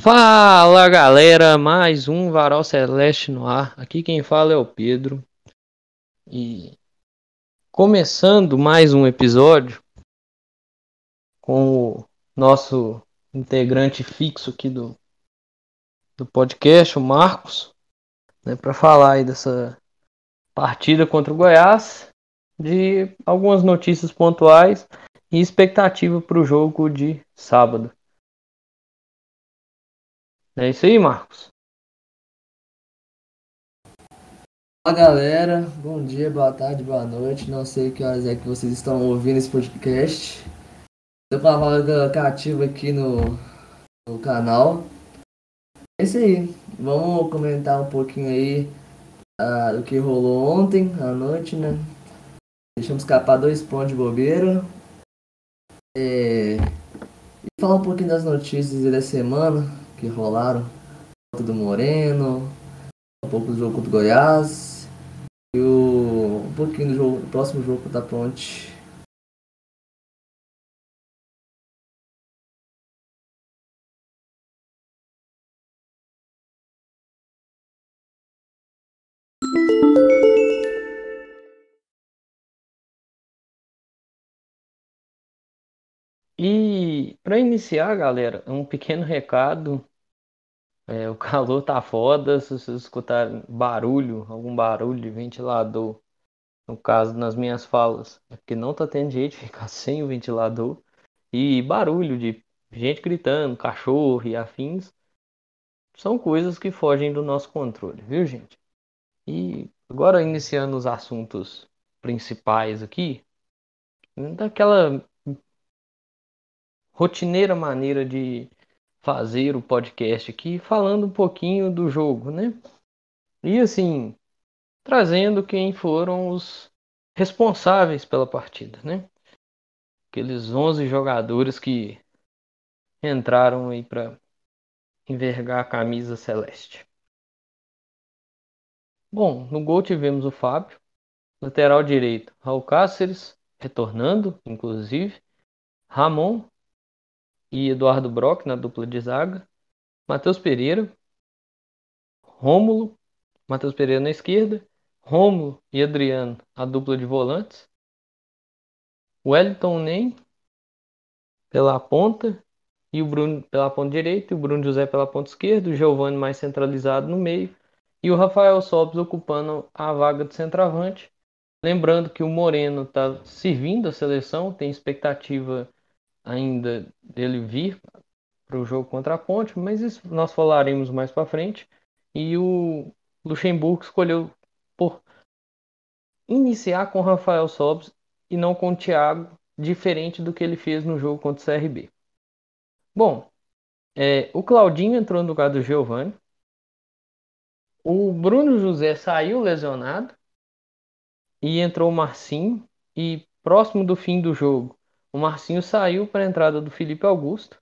Fala galera, mais um Varal Celeste no ar. Aqui quem fala é o Pedro. E começando mais um episódio com o nosso integrante fixo aqui do, do podcast, o Marcos, né, para falar aí dessa partida contra o Goiás, de algumas notícias pontuais e expectativa para o jogo de sábado. É isso aí, Marcos. Fala galera, bom dia, boa tarde, boa noite. Não sei que horas é que vocês estão ouvindo esse podcast. Estou com a vaga cativa aqui no, no canal. É isso aí, vamos comentar um pouquinho aí uh, do que rolou ontem à noite, né? Deixamos escapar dois pontos de bobeira. É... E falar um pouquinho das notícias da semana que rolaram. Do Moreno, um pouco do jogo contra o Goiás e o, um pouquinho do jogo, do próximo jogo contra a Ponte. E para iniciar, galera, um pequeno recado. É, o calor tá foda. Se vocês escutarem barulho, algum barulho de ventilador, no caso nas minhas falas, é porque não tá tendo jeito de ficar sem o ventilador. E barulho de gente gritando, cachorro e afins, são coisas que fogem do nosso controle, viu, gente? E agora iniciando os assuntos principais aqui, daquela rotineira maneira de fazer o podcast aqui, falando um pouquinho do jogo, né? E assim, trazendo quem foram os responsáveis pela partida, né? Aqueles 11 jogadores que entraram aí para envergar a camisa celeste. Bom, no gol tivemos o Fábio, lateral direito, Raul Cáceres, retornando, inclusive, Ramon, e Eduardo Brock na dupla de zaga, Matheus Pereira, Rômulo, Matheus Pereira na esquerda, Rômulo e Adriano a dupla de volantes, Wellington Nem pela ponta e o Bruno pela ponta direita, o Bruno José pela ponta esquerda, o Giovani mais centralizado no meio e o Rafael Sobes ocupando a vaga de centroavante. Lembrando que o Moreno está servindo a seleção, tem expectativa ainda dele vir para o jogo contra a Ponte, mas isso nós falaremos mais para frente. E o Luxemburgo escolheu por iniciar com Rafael Sobis e não com o Thiago, diferente do que ele fez no jogo contra o CRB. Bom, é, o Claudinho entrou no lugar do Giovani. O Bruno José saiu lesionado e entrou o Marcinho. E próximo do fim do jogo, o Marcinho saiu para a entrada do Felipe Augusto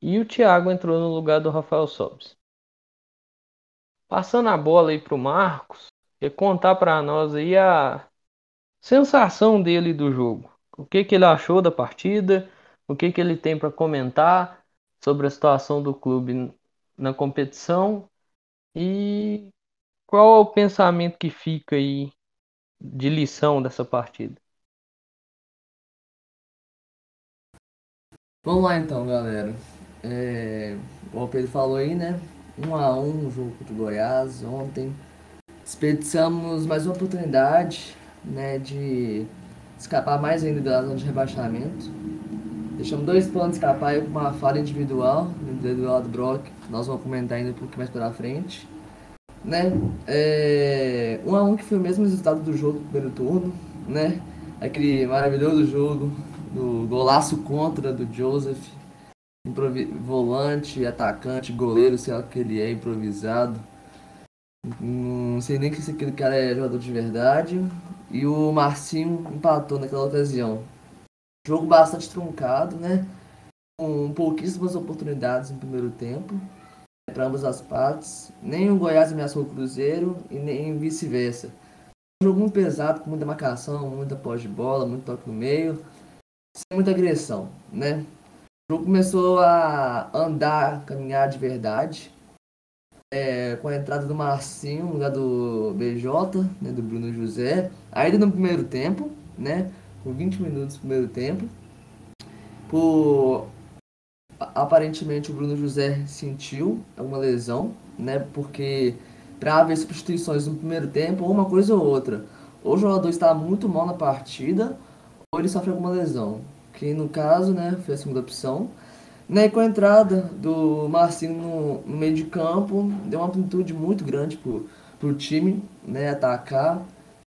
e o Thiago entrou no lugar do Rafael Sobes. Passando a bola aí para o Marcos, e contar para nós aí a sensação dele do jogo. O que, que ele achou da partida, o que, que ele tem para comentar sobre a situação do clube na competição e qual é o pensamento que fica aí de lição dessa partida. Vamos lá então, galera. É, o Pedro falou aí, né? Um a um no jogo contra o Goiás ontem. Desperdiçamos mais uma oportunidade, né? De escapar mais ainda da zona de rebaixamento. Deixamos dois pontos escapar aí com uma falha individual, individual do Brock. Nós vamos comentar ainda um pouco mais pela frente. Né? É, um a um que foi o mesmo resultado do jogo do primeiro turno, né? Aquele maravilhoso jogo do golaço contra do Joseph. Volante, atacante, goleiro, sei lá que ele é, improvisado. Não sei nem se aquele cara é jogador de verdade. E o Marcinho empatou naquela ocasião. Jogo bastante truncado, né? Com pouquíssimas oportunidades no primeiro tempo. para ambas as partes. Nem o Goiás ameaçou o Cruzeiro e nem vice-versa. Jogo muito pesado, com muita marcação, muita pós de bola, muito toque no meio, sem muita agressão, né? O jogo começou a andar, caminhar de verdade, é, com a entrada do Marcinho no lugar do BJ, né, do Bruno José, ainda no primeiro tempo, né, com 20 minutos no primeiro tempo. Por aparentemente o Bruno José sentiu alguma lesão, né? Porque para haver substituições no primeiro tempo, uma coisa ou outra. Ou o jogador está muito mal na partida, ou ele sofre alguma lesão. Que no caso, né, foi a segunda opção. Né, com a entrada do Marcinho no, meio de campo, deu uma amplitude muito grande para o time né, atacar.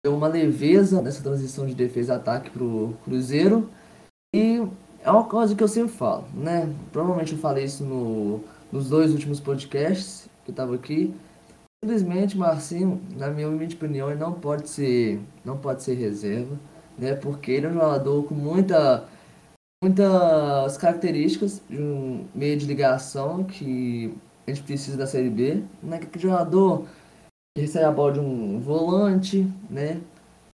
Deu uma leveza nessa transição de defesa-ataque para o Cruzeiro. E é uma coisa que eu sempre falo, né? Provavelmente eu falei isso no, nos dois últimos podcasts que eu tava aqui. Simplesmente, Marcinho, na minha opinião, ele não pode ser, não pode ser reserva, né? Porque ele é um jogador com muita, muitas características de um meio de ligação que a gente precisa da Série B, né? Que jogador que recebe a bola de um volante, né?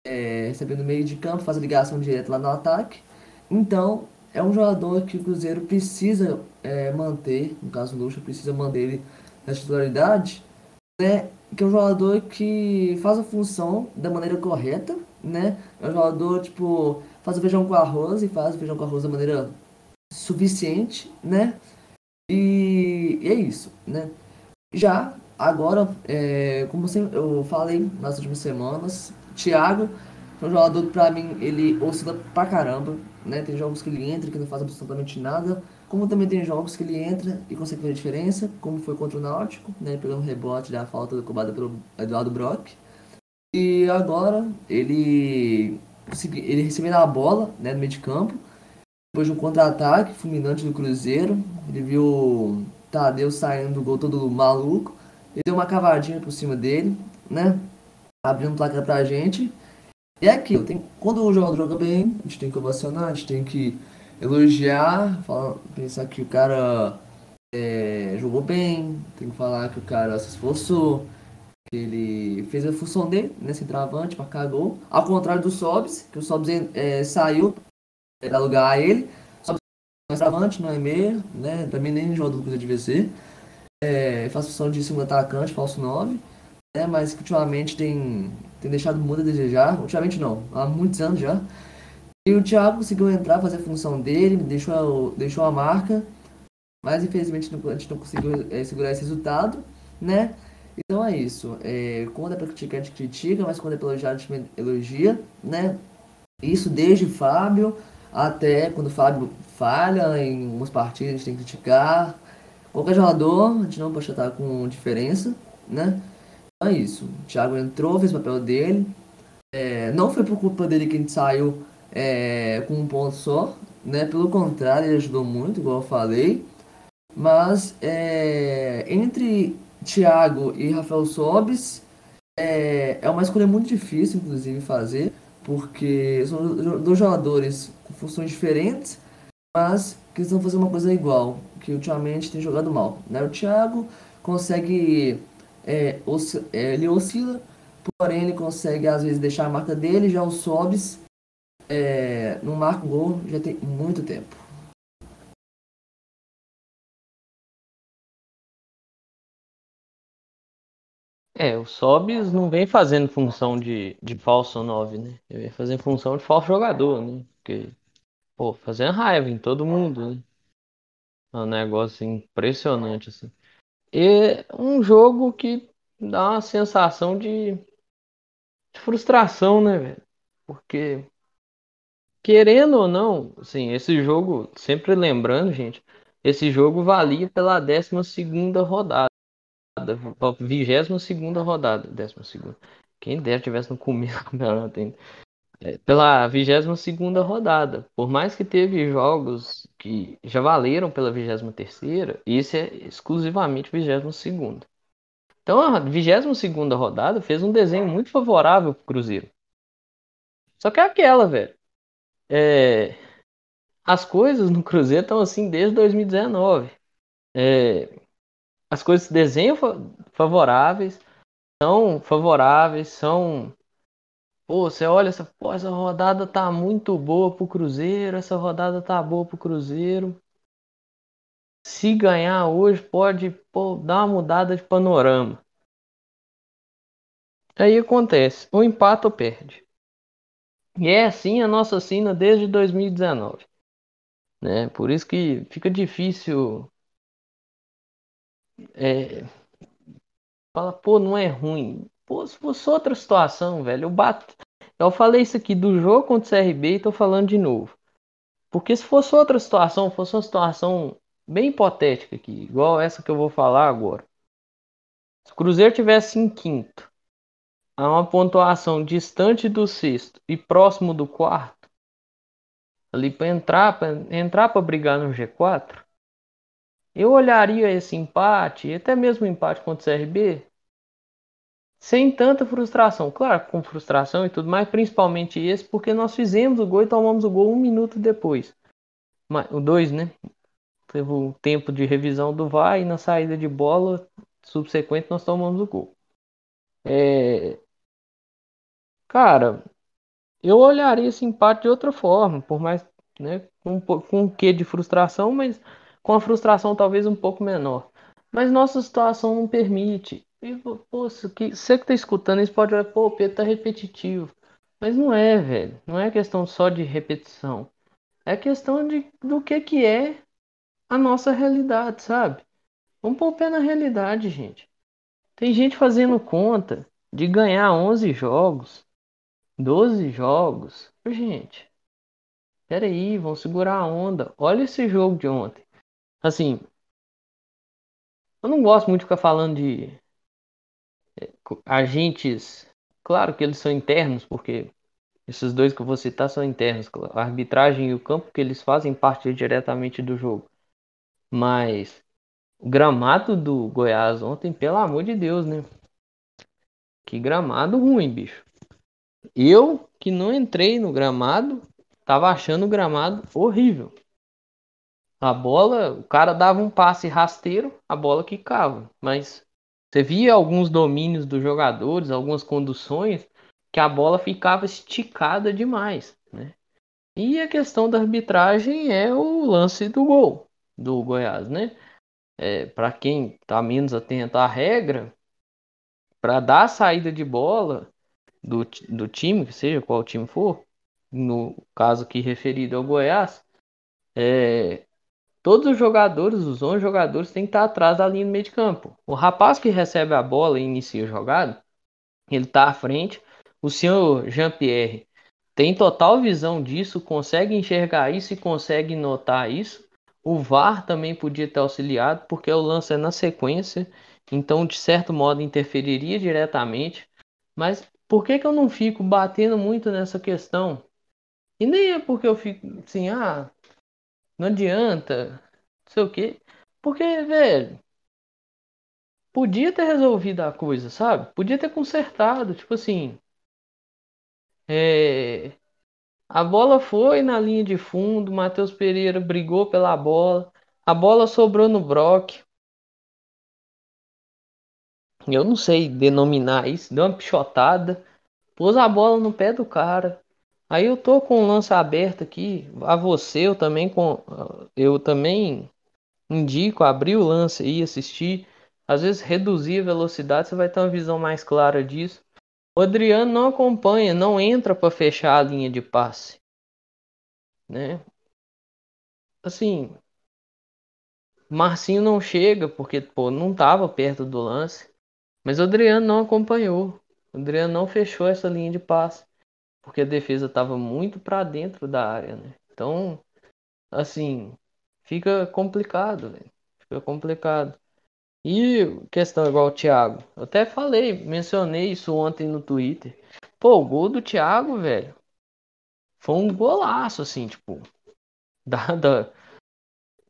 É, recebendo meio de campo, faz a ligação direta lá no ataque. Então, é um jogador que o Cruzeiro precisa é, manter, no caso o Lucha precisa manter ele na titularidade, né? Que é um jogador que faz a função da maneira correta, né? É um jogador, tipo, faz o feijão com arroz e faz o feijão com arroz da maneira suficiente, né? E, e é isso, né? Já agora, é, como eu falei nas últimas semanas, Thiago é um jogador pra mim ele oscila pra caramba, né? Tem jogos que ele entra que não faz absolutamente nada, como também tem jogos que ele entra e consegue fazer diferença, como foi contra o Náutico, né? Pegando rebote da falta cobrada pelo Eduardo Brock. E agora ele ele recebendo a bola, né, no meio de campo, depois de um contra-ataque fulminante do Cruzeiro, ele viu Tadeu saindo do gol todo maluco, ele deu uma cavadinha por cima dele, né? Abrindo o placar pra gente. E é aquilo, tem, quando o jogador joga bem, a gente tem que ovacionar, a gente tem que elogiar, falar, pensar que o cara é, jogou bem, tem que falar que o cara se esforçou, ele fez a função dele nesse travante, marcar gol. Ao contrário do Sobs, que o Sobs é, saiu para lugar a ele. Sobs é travante, não é meia, né? Mim nem jogador do Cruzeiro devia ser. É, faz função de segundo atacante, falso 9 né, mas que ultimamente tem, tem deixado muito a desejar. Ultimamente não, há muitos anos já. E o Thiago conseguiu entrar, fazer a função dele, deixou, deixou a marca, mas infelizmente a gente não conseguiu é, segurar esse resultado, né? Então é isso. É, quando é pra criticar, a gente critica, mas quando é pra elogiar, a gente elogia, né? Isso desde Fábio até quando Fábio falha em algumas partidas, a gente tem que criticar. Qualquer jogador, a gente não pode estar com diferença, né? é isso. O Thiago entrou, fez o papel dele. É, não foi por culpa dele que a gente saiu é, com um ponto só, né? Pelo contrário, ele ajudou muito, igual eu falei. Mas é, entre Thiago e Rafael Sobis é, é uma escolha muito difícil, inclusive, fazer, porque são dois jogadores com funções diferentes, mas que estão fazendo uma coisa igual, que ultimamente tem jogado mal. Né? O Thiago consegue é, é, ele oscila, porém ele consegue às vezes deixar a marca dele, já o Sobs é, não marca gol já tem muito tempo. É, o Sobis não vem fazendo função de, de falso 9, né? Ele vem fazendo função de falso jogador, né? Porque, pô, fazendo raiva em todo mundo, né? É um negócio impressionante, assim. E um jogo que dá uma sensação de, de frustração, né, velho? Porque, querendo ou não, assim, esse jogo, sempre lembrando, gente, esse jogo valia pela 12 segunda rodada. 22 segunda rodada. 12 segunda. Quem dera tivesse no começo do campeonato ainda. É, pela 22 segunda rodada. Por mais que teve jogos que já valeram pela 23 terceira, isso é exclusivamente 22 segunda. Então a 22 segunda rodada fez um desenho muito favorável pro Cruzeiro. Só que é aquela, velho. É... As coisas no Cruzeiro estão assim desde 2019. É... as coisas se desenham favoráveis, são favoráveis, são. Pô, você olha essa, pô, essa rodada tá muito boa pro Cruzeiro, essa rodada tá boa pro Cruzeiro. Se ganhar hoje, pode pô, dar uma mudada de panorama. Aí acontece, ou empata ou perde. E é assim a nossa sina desde 2019. Né? Por isso que fica difícil é, fala, pô, não é ruim. Pô, se fosse outra situação, velho, eu bato. Eu falei isso aqui do jogo contra o CRB e tô falando de novo. Porque se fosse outra situação, fosse uma situação bem hipotética aqui, igual essa que eu vou falar agora. Se o Cruzeiro tivesse em quinto, a uma pontuação distante do sexto e próximo do quarto, ali para entrar, para entrar para brigar no G4, eu olharia esse empate, até mesmo o empate contra o CRB, sem tanta frustração. Claro, com frustração e tudo mais, principalmente esse, porque nós fizemos o gol e tomamos o gol um minuto depois. O dois, né? Teve o tempo de revisão do VAR e na saída de bola subsequente nós tomamos o gol. É, Cara, eu olharia esse empate de outra forma, por mais, né, com, com um quê de frustração, mas com a frustração talvez um pouco menor. Mas nossa situação não permite. E, pô, que, você que tá escutando isso pode olhar, pô, o Pedro tá repetitivo. Mas não é, velho. Não é questão só de repetição. É questão de, do que que é a nossa realidade, sabe? Vamos pôr o pé na realidade, gente. Tem gente fazendo conta de ganhar 11 jogos 12 jogos? Gente, peraí, vão segurar a onda. Olha esse jogo de ontem. Assim, eu não gosto muito de ficar falando de é, agentes. Claro que eles são internos, porque esses dois que eu vou citar são internos. A arbitragem e o campo que eles fazem parte diretamente do jogo. Mas o gramado do Goiás ontem, pelo amor de Deus, né? Que gramado ruim, bicho. Eu, que não entrei no gramado, tava achando o gramado horrível. A bola, o cara dava um passe rasteiro, a bola quicava. Mas você via alguns domínios dos jogadores, algumas conduções, que a bola ficava esticada demais. Né? E a questão da arbitragem é o lance do gol do Goiás. Né? É, Para quem está menos atento à regra, para dar a saída de bola, do, do time, seja qual time for, no caso aqui referido ao Goiás, é, todos os jogadores, os 11 jogadores, têm que estar atrás da linha do meio de campo. O rapaz que recebe a bola e inicia a jogada, ele está à frente. O senhor Jean-Pierre tem total visão disso, consegue enxergar isso e consegue notar isso. O VAR também podia ter auxiliado, porque o lance é na sequência, então de certo modo interferiria diretamente. Mas por que, que eu não fico batendo muito nessa questão? E nem é porque eu fico assim, ah, não adianta, não sei o quê. Porque, velho, podia ter resolvido a coisa, sabe? Podia ter consertado, tipo assim. É, a bola foi na linha de fundo, Matheus Pereira brigou pela bola, a bola sobrou no Brock. Eu não sei denominar isso, deu uma pichotada pôs a bola no pé do cara. Aí eu tô com o lance aberto aqui, a você eu também com eu também indico abrir o lance e assistir. Às vezes reduzir a velocidade, você vai ter uma visão mais clara disso. O Adriano não acompanha, não entra para fechar a linha de passe, né? Assim, Marcinho não chega porque pô, não estava perto do lance, mas o Adriano não acompanhou. O Adriano não fechou essa linha de passe, porque a defesa estava muito para dentro da área, né? Então, assim, fica complicado, velho. Fica complicado. E questão igual o Thiago. Eu até falei, mencionei isso ontem no Twitter. Pô, o gol do Thiago, velho. Foi um golaço, assim, tipo. Dada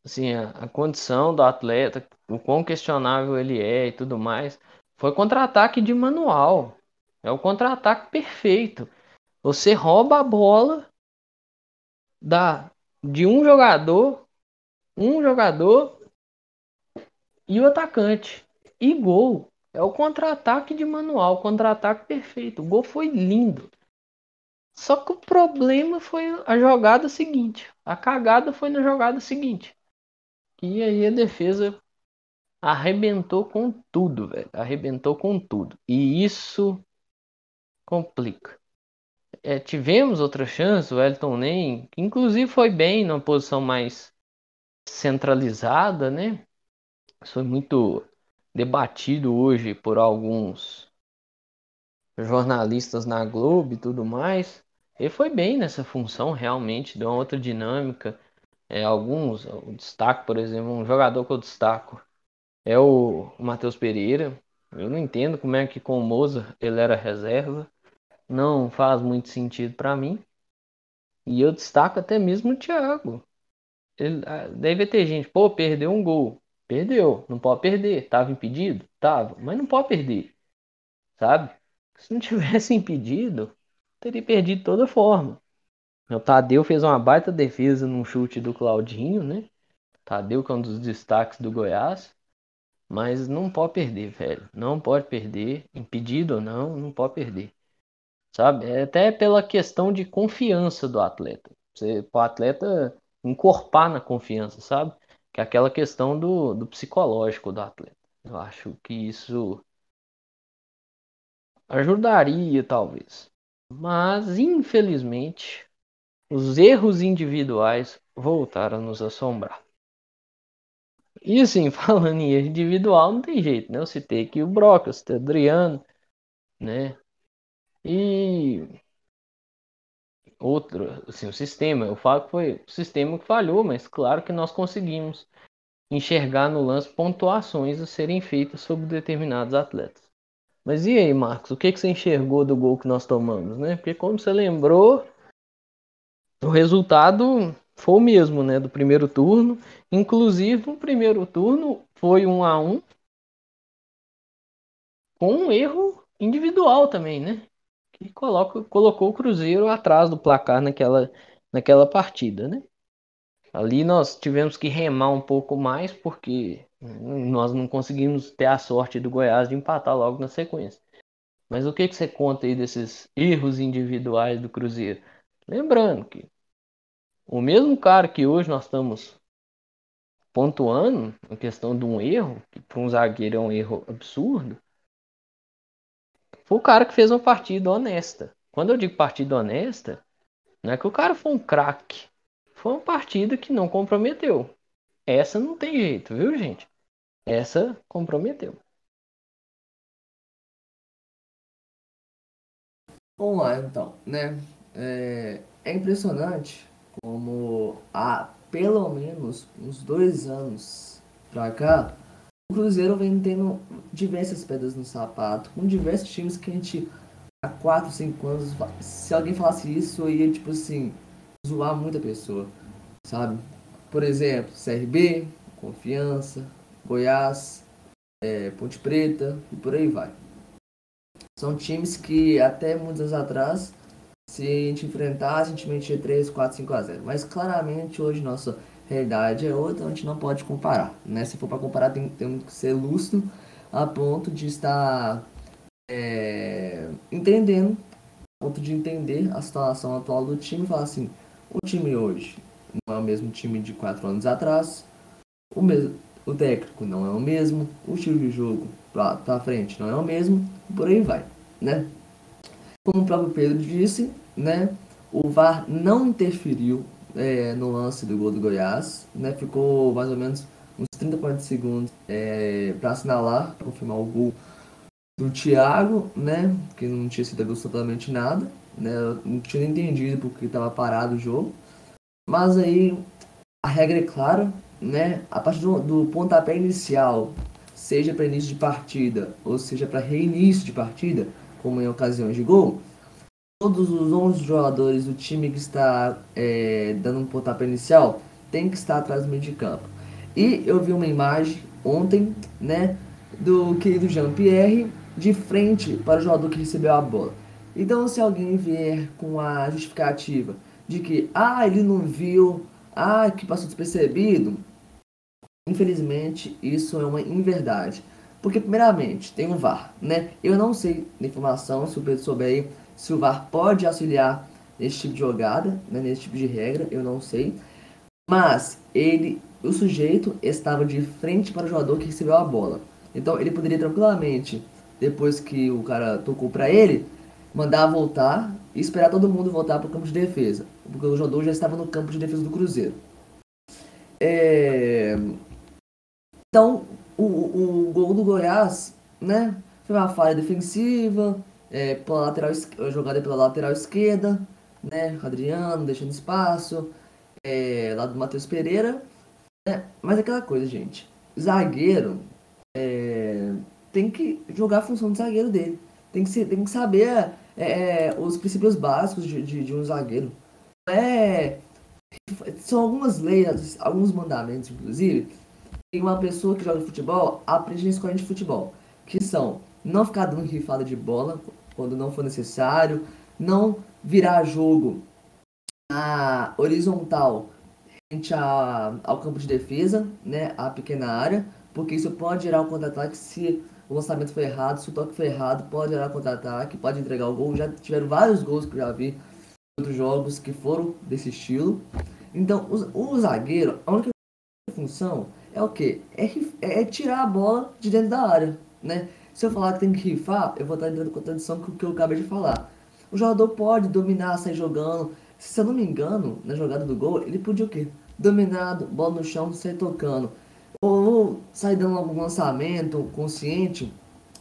assim, a, a condição do atleta, o quão questionável ele é e tudo mais. Foi contra-ataque de manual. É o contra-ataque perfeito. Você rouba a bola da de um jogador, um jogador e o atacante. E gol. É o contra-ataque de manual, contra-ataque perfeito. O gol foi lindo. Só que o problema foi a jogada seguinte. A cagada foi na jogada seguinte. E aí a defesa arrebentou com tudo, velho. Arrebentou com tudo. E isso complica. É, tivemos outra chance, o Elton Nem, que inclusive foi bem numa posição mais centralizada, né? Isso foi muito debatido hoje por alguns jornalistas na Globo e tudo mais. Ele foi bem nessa função, realmente, deu uma outra dinâmica. É, alguns, o destaque, por exemplo, um jogador que eu destaco é o, o Matheus Pereira. Eu não entendo como é que com o Moza ele era reserva. Não faz muito sentido para mim. E eu destaco até mesmo o Thiago. Ele, ah, deve ter gente, pô, perdeu um gol. Perdeu, não pode perder. Tava impedido? Tava, mas não pode perder. Sabe? Se não tivesse impedido, teria perdido de toda forma. O Tadeu fez uma baita defesa num chute do Claudinho, né? Tadeu que é um dos destaques do Goiás. Mas não pode perder, velho. Não pode perder. Impedido ou não, não pode perder. Sabe? É até pela questão de confiança do atleta. Você, o atleta encorpar na confiança, sabe? Que é aquela questão do, do psicológico do atleta. Eu acho que isso ajudaria, talvez. Mas, infelizmente, os erros individuais voltaram a nos assombrar. E assim, falando em individual, não tem jeito, né? Eu citei aqui o Brock, eu citei o Adriano, né? E outro, assim, o sistema, eu falo que foi o sistema que falhou, mas claro que nós conseguimos enxergar no lance pontuações a serem feitas sobre determinados atletas. Mas e aí, Marcos, o que, que você enxergou do gol que nós tomamos, né? Porque como você lembrou, o resultado foi o mesmo, né, do primeiro turno. Inclusive, o primeiro turno foi um a um com um erro individual também, né? Que coloca, colocou o Cruzeiro atrás do placar naquela, naquela partida, né? Ali nós tivemos que remar um pouco mais porque nós não conseguimos ter a sorte do Goiás de empatar logo na sequência. Mas o que, que você conta aí desses erros individuais do Cruzeiro? Lembrando que o mesmo cara que hoje nós estamos pontuando, a questão de um erro, que para um zagueiro é um erro absurdo, foi o cara que fez uma partida honesta. Quando eu digo partida honesta, não é que o cara foi um craque. Foi uma partida que não comprometeu. Essa não tem jeito, viu, gente? Essa comprometeu. Vamos lá, então, né? É, é impressionante como há pelo menos uns dois anos pra cá, o Cruzeiro vem tendo diversas pedras no sapato, com diversos times que a gente há 4, 5 anos, se alguém falasse isso, eu ia tipo assim, zoar muita pessoa, sabe? Por exemplo, CRB, Confiança, Goiás, é, Ponte Preta e por aí vai. São times que até muitos anos atrás se a gente enfrentasse, a gente metia 3, 4, 5 a 0. Mas claramente hoje nossa realidade é outra, a gente não pode comparar. Né? Se for para comparar, tem, tem que ser lúcido a ponto de estar é, entendendo, a ponto de entender a situação atual do time e falar assim, o time hoje não é o mesmo time de 4 anos atrás, o, mesmo, o técnico não é o mesmo, o estilo de jogo para frente não é o mesmo, por aí vai, né? Como o próprio Pedro disse, né? O VAR não interferiu é, no lance do gol do Goiás, né? Ficou mais ou menos uns 30, 40 segundos é, para assinalar, para confirmar o gol do Thiago, né? Que não tinha sido absolutamente nada, né? Eu não tinha entendido porque estava parado o jogo. Mas aí a regra é clara, né? A partir do, do pontapé inicial, seja para início de partida ou seja para reinício de partida, como em ocasiões de gol, todos os 11 jogadores do time que está é, dando um pontapé inicial tem que estar atrás do meio de campo. E eu vi uma imagem ontem, né, do querido Jean-Pierre de frente para o jogador que recebeu a bola. Então, se alguém vier com a justificativa de que, ah, ele não viu, ah, que passou despercebido, Infelizmente, isso é uma inverdade. Porque, primeiramente, tem o VAR, né? Eu não sei da informação, se o Pedro souber aí, se o VAR pode auxiliar nesse tipo de jogada, né? nesse tipo de regra, eu não sei. Mas ele, o sujeito estava de frente para o jogador que recebeu a bola. Então ele poderia tranquilamente, depois que o cara tocou para ele, mandar voltar e esperar todo mundo voltar para o campo de defesa. Porque o jogador já estava no campo de defesa do Cruzeiro. É... Então, o, o gol do Goiás, né? Foi uma falha defensiva, é, pela lateral, jogada pela lateral esquerda, né? Adriano deixando espaço, é, lá do Matheus Pereira. Né? Mas é aquela coisa, gente. Zagueiro é, tem que jogar a função de zagueiro dele. Tem que, ser, tem que saber é, é, os princípios básicos de, de, de um zagueiro. É, são algumas leis, alguns mandamentos, inclusive, que uma pessoa que joga futebol aprende na escola de futebol. Que são não ficar dando rifada de bola quando não for necessário, não virar jogo na horizontal frente a, ao campo de defesa, né, a pequena área, porque isso pode gerar um contra-ataque se o lançamento foi errado, se o toque foi errado, pode gerar contra-ataque, pode entregar o gol. Já tiveram vários gols que eu já vi em outros jogos que foram desse estilo. Então, o, o zagueiro, a única função é o que? É, é, tirar a bola de dentro da área, né? Se eu falar que tem que rifar, eu vou estar entrando em contradição com o que eu acabei de falar. O jogador pode dominar, sair jogando. Se eu não me engano, na jogada do gol, ele podia o quê? Dominado, bola no chão, sair tocando ou sair dando algum lançamento consciente,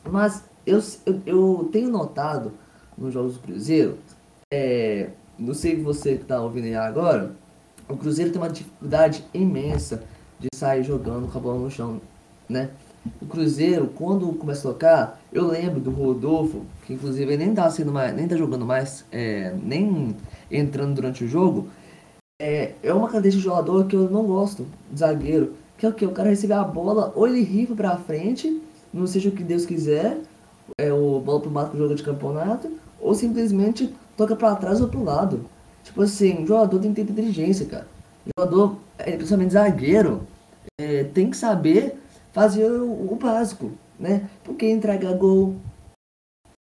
mas eu, eu, eu tenho notado nos jogos do Cruzeiro, é, não sei você que está ouvindo aí agora, o Cruzeiro tem uma dificuldade imensa de sair jogando com a bola no chão, né? O Cruzeiro, quando começa a tocar, eu lembro do Rodolfo, que inclusive ele nem tá sendo mais, nem tá jogando mais, é, nem entrando durante o jogo. É, é uma cadeia de jogador que eu não gosto, zagueiro que é o que? O cara receber a bola, ou ele rifa pra frente, não seja o que Deus quiser, é o bola pro mato jogo de campeonato, ou simplesmente toca para trás ou pro lado. Tipo assim, o jogador tem que ter inteligência, cara. O jogador, é, principalmente zagueiro, é, tem que saber fazer o, o, básico, né? Porque entregar gol,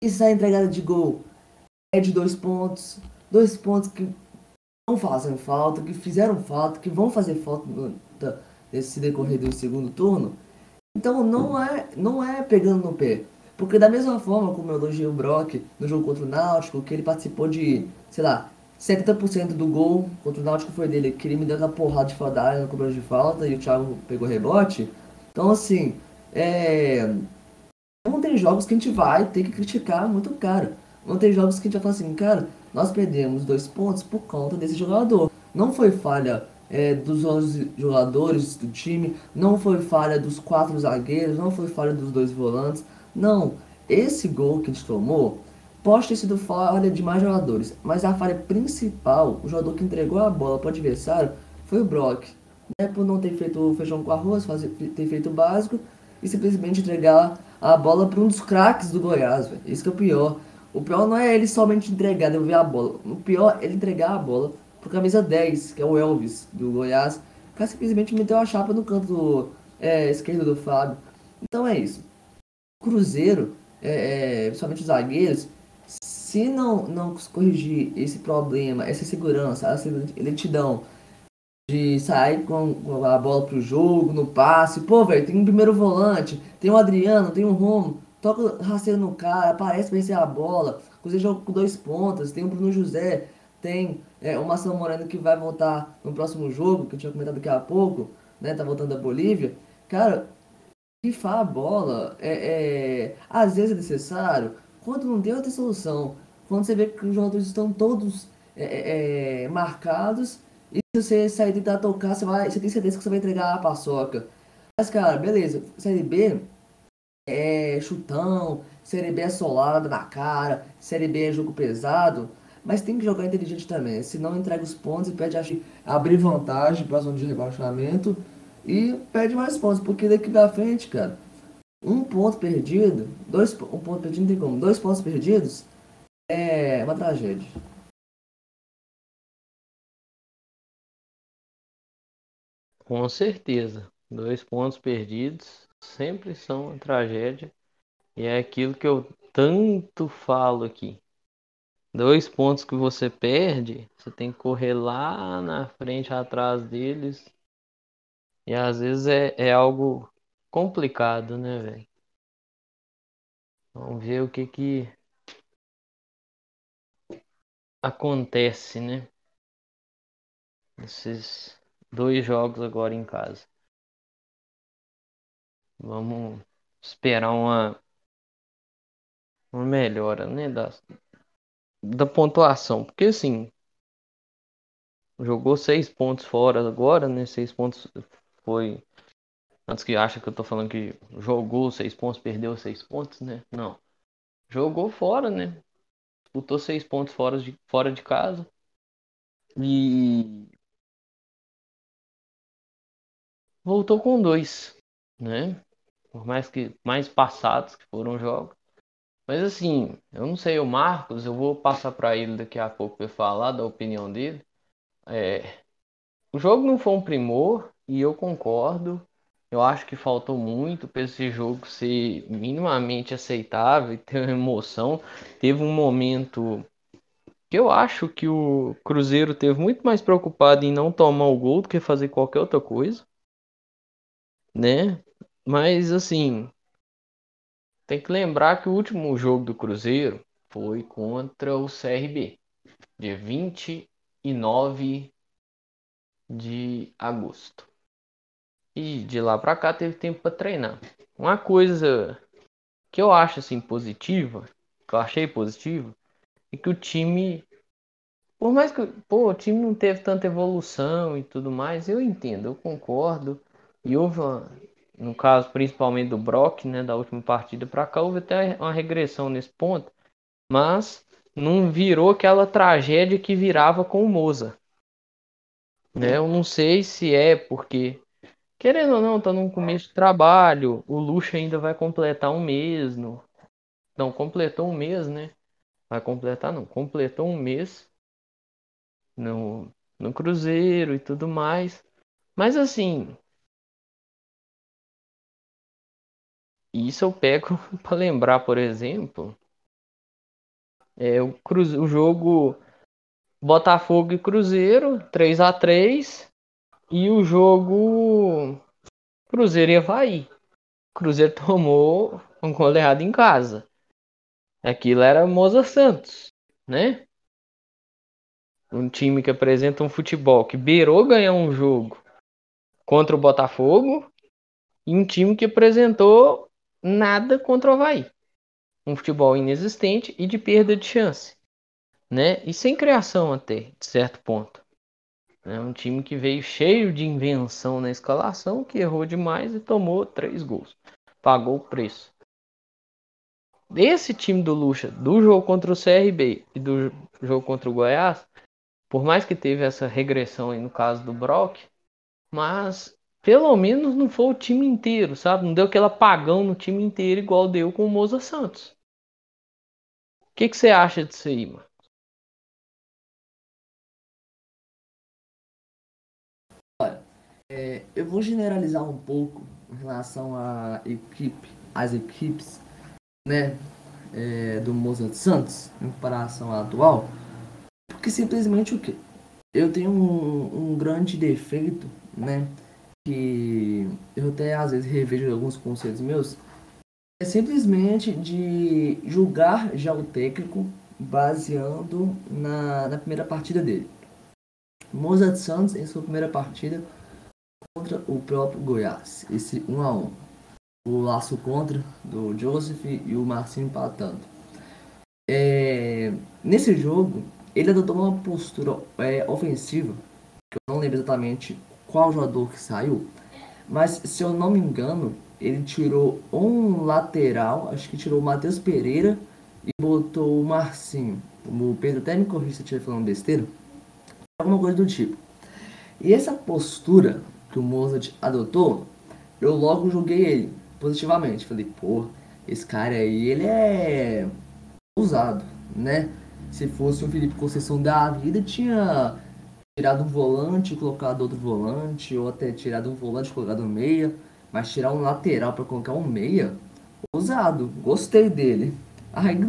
e sai entregada de gol é de dois pontos, dois pontos que não fazem falta, que fizeram falta, que vão fazer falta nesse decorrer do segundo turno. Então não é, não é pegando no pé. Porque da mesma forma como eu elogiei o Brock no jogo contra o Náutico, que ele participou de, sei lá, 70% do gol contra o Náutico foi dele, que ele me deu aquela porrada de fora da área na cobrança de falta e o Thiago pegou rebote. Então assim, é... Não tem jogos que a gente vai ter que criticar muito cara. Não tem jogos que a gente vai falar assim, cara, nós perdemos dois pontos por conta desse jogador. Não foi falha é, dos 11 jogadores do time, não foi falha dos quatro zagueiros, não foi falha dos dois volantes. Não, esse gol que a gente tomou pode ter sido falha de mais jogadores, mas a falha principal, o jogador que entregou a bola para o adversário, foi o Brock. Né, por não ter feito o feijão com arroz, fazer, ter feito o básico e simplesmente entregar a bola para um dos craques do Goiás. Véio. Isso que é o pior. O pior não é ele somente entregar, devolver a bola. O pior é ele entregar a bola pro camisa 10, que é o Elvis, do Goiás. Cara simplesmente meteu a chapa no canto é, esquerdo do Fábio. Então é isso. Cruzeiro, é, é, principalmente os zagueiros, se não, não corrigir esse problema, essa segurança, essa lentidão de sair com a bola pro jogo, no passe, pô, velho, tem um primeiro volante, tem um Adriano, tem um Romo, toca rasteiro no cara, aparece pra receber a bola, Cruzeiro joga com dois pontas, tem o Bruno José, tem é, o Marcelo Moreno que vai voltar no próximo jogo, que eu tinha comentado daqui a pouco, né? Tá voltando da Bolívia. Cara, rifar a bola é, é, às vezes é necessário quando não tem outra solução. Quando você vê que os jogadores estão todos é, é, é marcados e se você sair tentar tocar, você, vai, você tem certeza que você vai entregar a paçoca. Mas, cara, beleza. Série B é chutão, Série B é solada na cara, Série B é jogo pesado. Mas tem que jogar inteligente também, senão entrega os pontos e perde a abrir vantagem para zona de rebaixamento e perde mais pontos, porque daqui pra frente, cara, um ponto perdido, dois, um ponto perdido não tem como, dois pontos perdidos é uma tragédia. Com certeza. Dois pontos perdidos sempre são uma tragédia. E é aquilo que eu tanto falo aqui. Dois pontos que você perde, você tem que correr lá na frente, atrás deles. E às vezes é, é algo complicado, né, velho? Vamos ver o que que acontece, né? Esses dois jogos agora em casa. Vamos esperar uma, uma melhora, né, da, da pontuação, porque assim jogou seis pontos fora agora, né? Seis pontos foi antes que acha que eu tô falando que jogou seis pontos, perdeu seis pontos, né? Não, jogou fora, né? Disputou seis pontos fora de fora de casa e voltou com dois, né? Por mais que mais passados que foram jogos. Mas assim, eu não sei, o Marcos, eu vou passar para ele daqui a pouco para falar da opinião dele. É, o jogo não foi um primor e eu concordo. Eu acho que faltou muito para esse jogo ser minimamente aceitável e ter uma emoção. Teve um momento que eu acho que o Cruzeiro teve muito mais preocupado em não tomar o gol do que fazer qualquer outra coisa, né? Mas assim, tem que lembrar que o último jogo do Cruzeiro foi contra o CRB, dia 29 de agosto. E de lá para cá teve tempo para treinar. Uma coisa que eu acho assim positiva, que eu achei positiva, é que o time por mais que pô, o time não teve tanta evolução e tudo mais, eu entendo, eu concordo. E houve uma, no caso principalmente do Brock, né, da última partida para cá, houve até uma regressão nesse ponto, mas não virou aquela tragédia que virava com o Moza. Né? Eu não sei se é porque, querendo ou não, tá no começo de trabalho, o Luxo ainda vai completar um mês, no... não, completou um mês, né? Vai completar, não, completou um mês no, no Cruzeiro e tudo mais. Mas assim, isso eu pego para lembrar, por exemplo, é o, Cruze... o jogo Botafogo e Cruzeiro, 3 a 3 e o jogo Cruzeiro e Havaí. Cruzeiro tomou um goleado em casa. Aquilo era Moza Santos, né? Um time que apresenta um futebol que beirou ganhar um jogo contra o Botafogo e um time que apresentou nada contra o Havaí. Um futebol inexistente e de perda de chance. Né? E sem criação até, de certo ponto. É um time que veio cheio de invenção na escalação, que errou demais e tomou três gols. Pagou o preço. Esse time do Lucha, do jogo contra o CRB e do jogo contra o Goiás, por mais que teve essa regressão aí no caso do Brock, mas pelo menos não foi o time inteiro, sabe? Não deu aquele apagão no time inteiro igual deu com o Moza Santos. O que, que você acha disso aí, mano? Olha, é, eu vou generalizar um pouco em relação à equipe, às equipes, né, é, do Moza Santos em comparação à atual, porque simplesmente o que? Eu tenho um, um grande defeito, né? Que eu até às vezes revejo alguns conceitos meus. É simplesmente de julgar já o técnico baseando na, na primeira partida dele. Mozart Santos em sua primeira partida contra o próprio Goiás, esse 1 a 1 O laço contra do Joseph e o Marcinho empatando. É, nesse jogo, ele adotou uma postura é, ofensiva, que eu não lembro exatamente qual jogador que saiu, mas se eu não me engano, ele tirou um lateral, acho que tirou o Matheus Pereira e botou o Marcinho. O Pedro até me corrija se eu estiver falando besteira, alguma coisa do tipo. E essa postura que o Mozart adotou, eu logo julguei ele positivamente. Falei, pô, esse cara aí, ele é usado, né? Se fosse um Felipe Conceição da vida, tinha tirado um volante e colocado outro volante, ou até tirado um volante e colocado um meia, mas tirar um lateral para colocar um meia, ousado, gostei dele. Aí,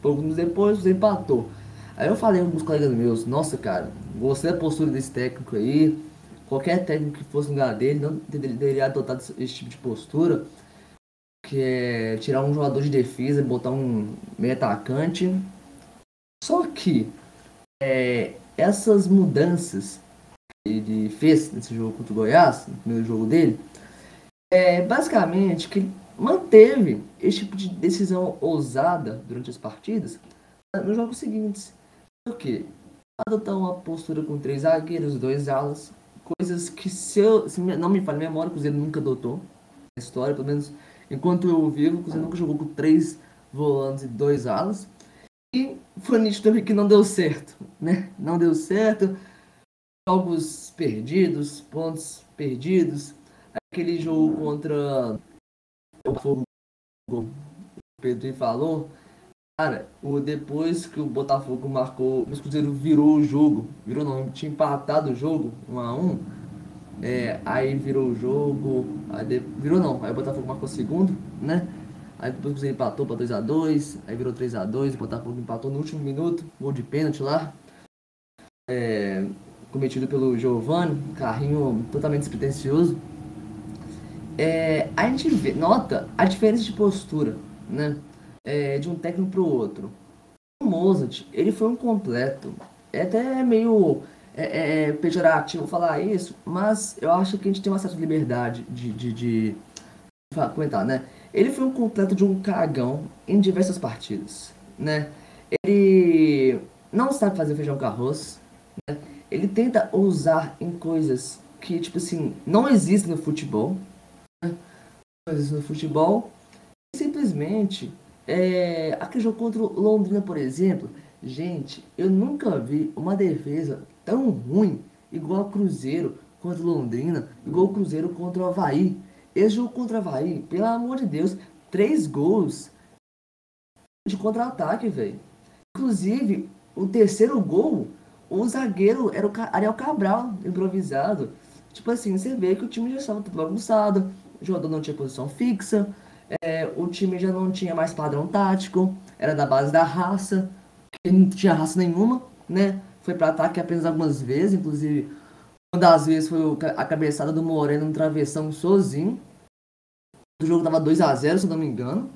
poucos depois, empatou. Aí eu falei com alguns colegas meus, nossa cara, gostei da postura desse técnico aí. Qualquer técnico que fosse no lugar dele não deveria adotar esse tipo de postura, que é tirar um jogador de defesa e botar um meio atacante. Só que é, essas mudanças que ele fez nesse jogo contra o Goiás, no primeiro jogo dele, é basicamente que ele manteve esse tipo de decisão ousada durante as partidas nos jogos seguintes. Por quê? Adotar uma postura com três zagueiros, dois alas, coisas que se, eu, se não me falha a memória, o Cruzeiro nunca adotou na história, pelo menos enquanto eu vivo, o Cruzeiro nunca jogou com três volantes e dois alas. E foi nítido também que não deu certo, né? Não deu certo. Jogos perdidos, pontos perdidos. Aquele jogo contra o Fogo, o Pedro falou, Cara, o, depois que o Botafogo marcou, o Cruzeiro virou o jogo, virou não, tinha empatado o jogo, 1 a 1 é, aí virou o jogo, aí de, virou não, aí o Botafogo marcou segundo, né? Aí depois Cruzeiro empatou para 2x2, aí virou 3x2, o Botafogo empatou no último minuto, gol de pênalti lá, é, cometido pelo Giovanni, carrinho totalmente despretensioso. É, a gente vê, nota a diferença de postura, né? é, de um técnico para o outro. O Mozart, ele foi um completo. É até meio é, é, é, pejorativo falar isso, mas eu acho que a gente tem uma certa liberdade de, de, de comentar, né? Ele foi um completo de um cagão em diversas partidas, né? Ele não sabe fazer feijão com arroz, né? Ele tenta ousar em coisas que, tipo assim, não existem no futebol, né? Não existem no futebol. Simplesmente é, aquele jogo contra o Londrina, por exemplo, gente, eu nunca vi uma defesa tão ruim igual o Cruzeiro contra o Londrina, igual o Cruzeiro contra o Havaí. Esse jogo contra o Havaí, pelo amor de Deus, três gols de contra-ataque, velho. Inclusive, o terceiro gol, o zagueiro era o Ariel Cabral, improvisado. Tipo assim, você vê que o time já estava tudo bagunçado, o jogador não tinha posição fixa, é, o time já não tinha mais padrão tático, era da base da raça, que não tinha raça nenhuma, né? Foi para ataque apenas algumas vezes, inclusive uma das vezes foi a cabeçada do Moreno no travessão sozinho. O jogo tava 2 a 0 se não me engano.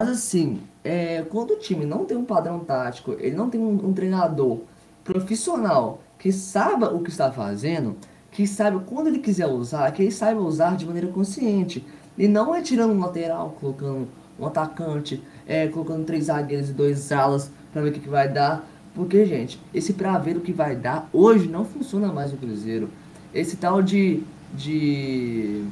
Mas assim, é, quando o time não tem um padrão tático, ele não tem um, um treinador profissional que saiba o que está fazendo, que saiba quando ele quiser usar, que ele saiba usar de maneira consciente. E não é tirando um lateral, colocando um atacante, é, colocando três zagueiros e dois alas para ver o que, que vai dar. Porque, gente, esse pra ver o que vai dar hoje não funciona mais no Cruzeiro. Esse tal de. de.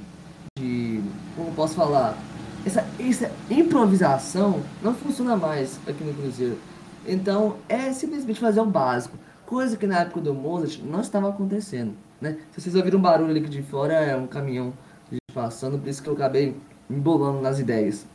de. como posso falar? Essa, essa improvisação não funciona mais aqui no Cruzeiro. Então é simplesmente fazer o básico. Coisa que na época do Mozart não estava acontecendo. Né? Se vocês ouviram um barulho ali de fora, é um caminhão passando, por isso que eu acabei embolando nas ideias.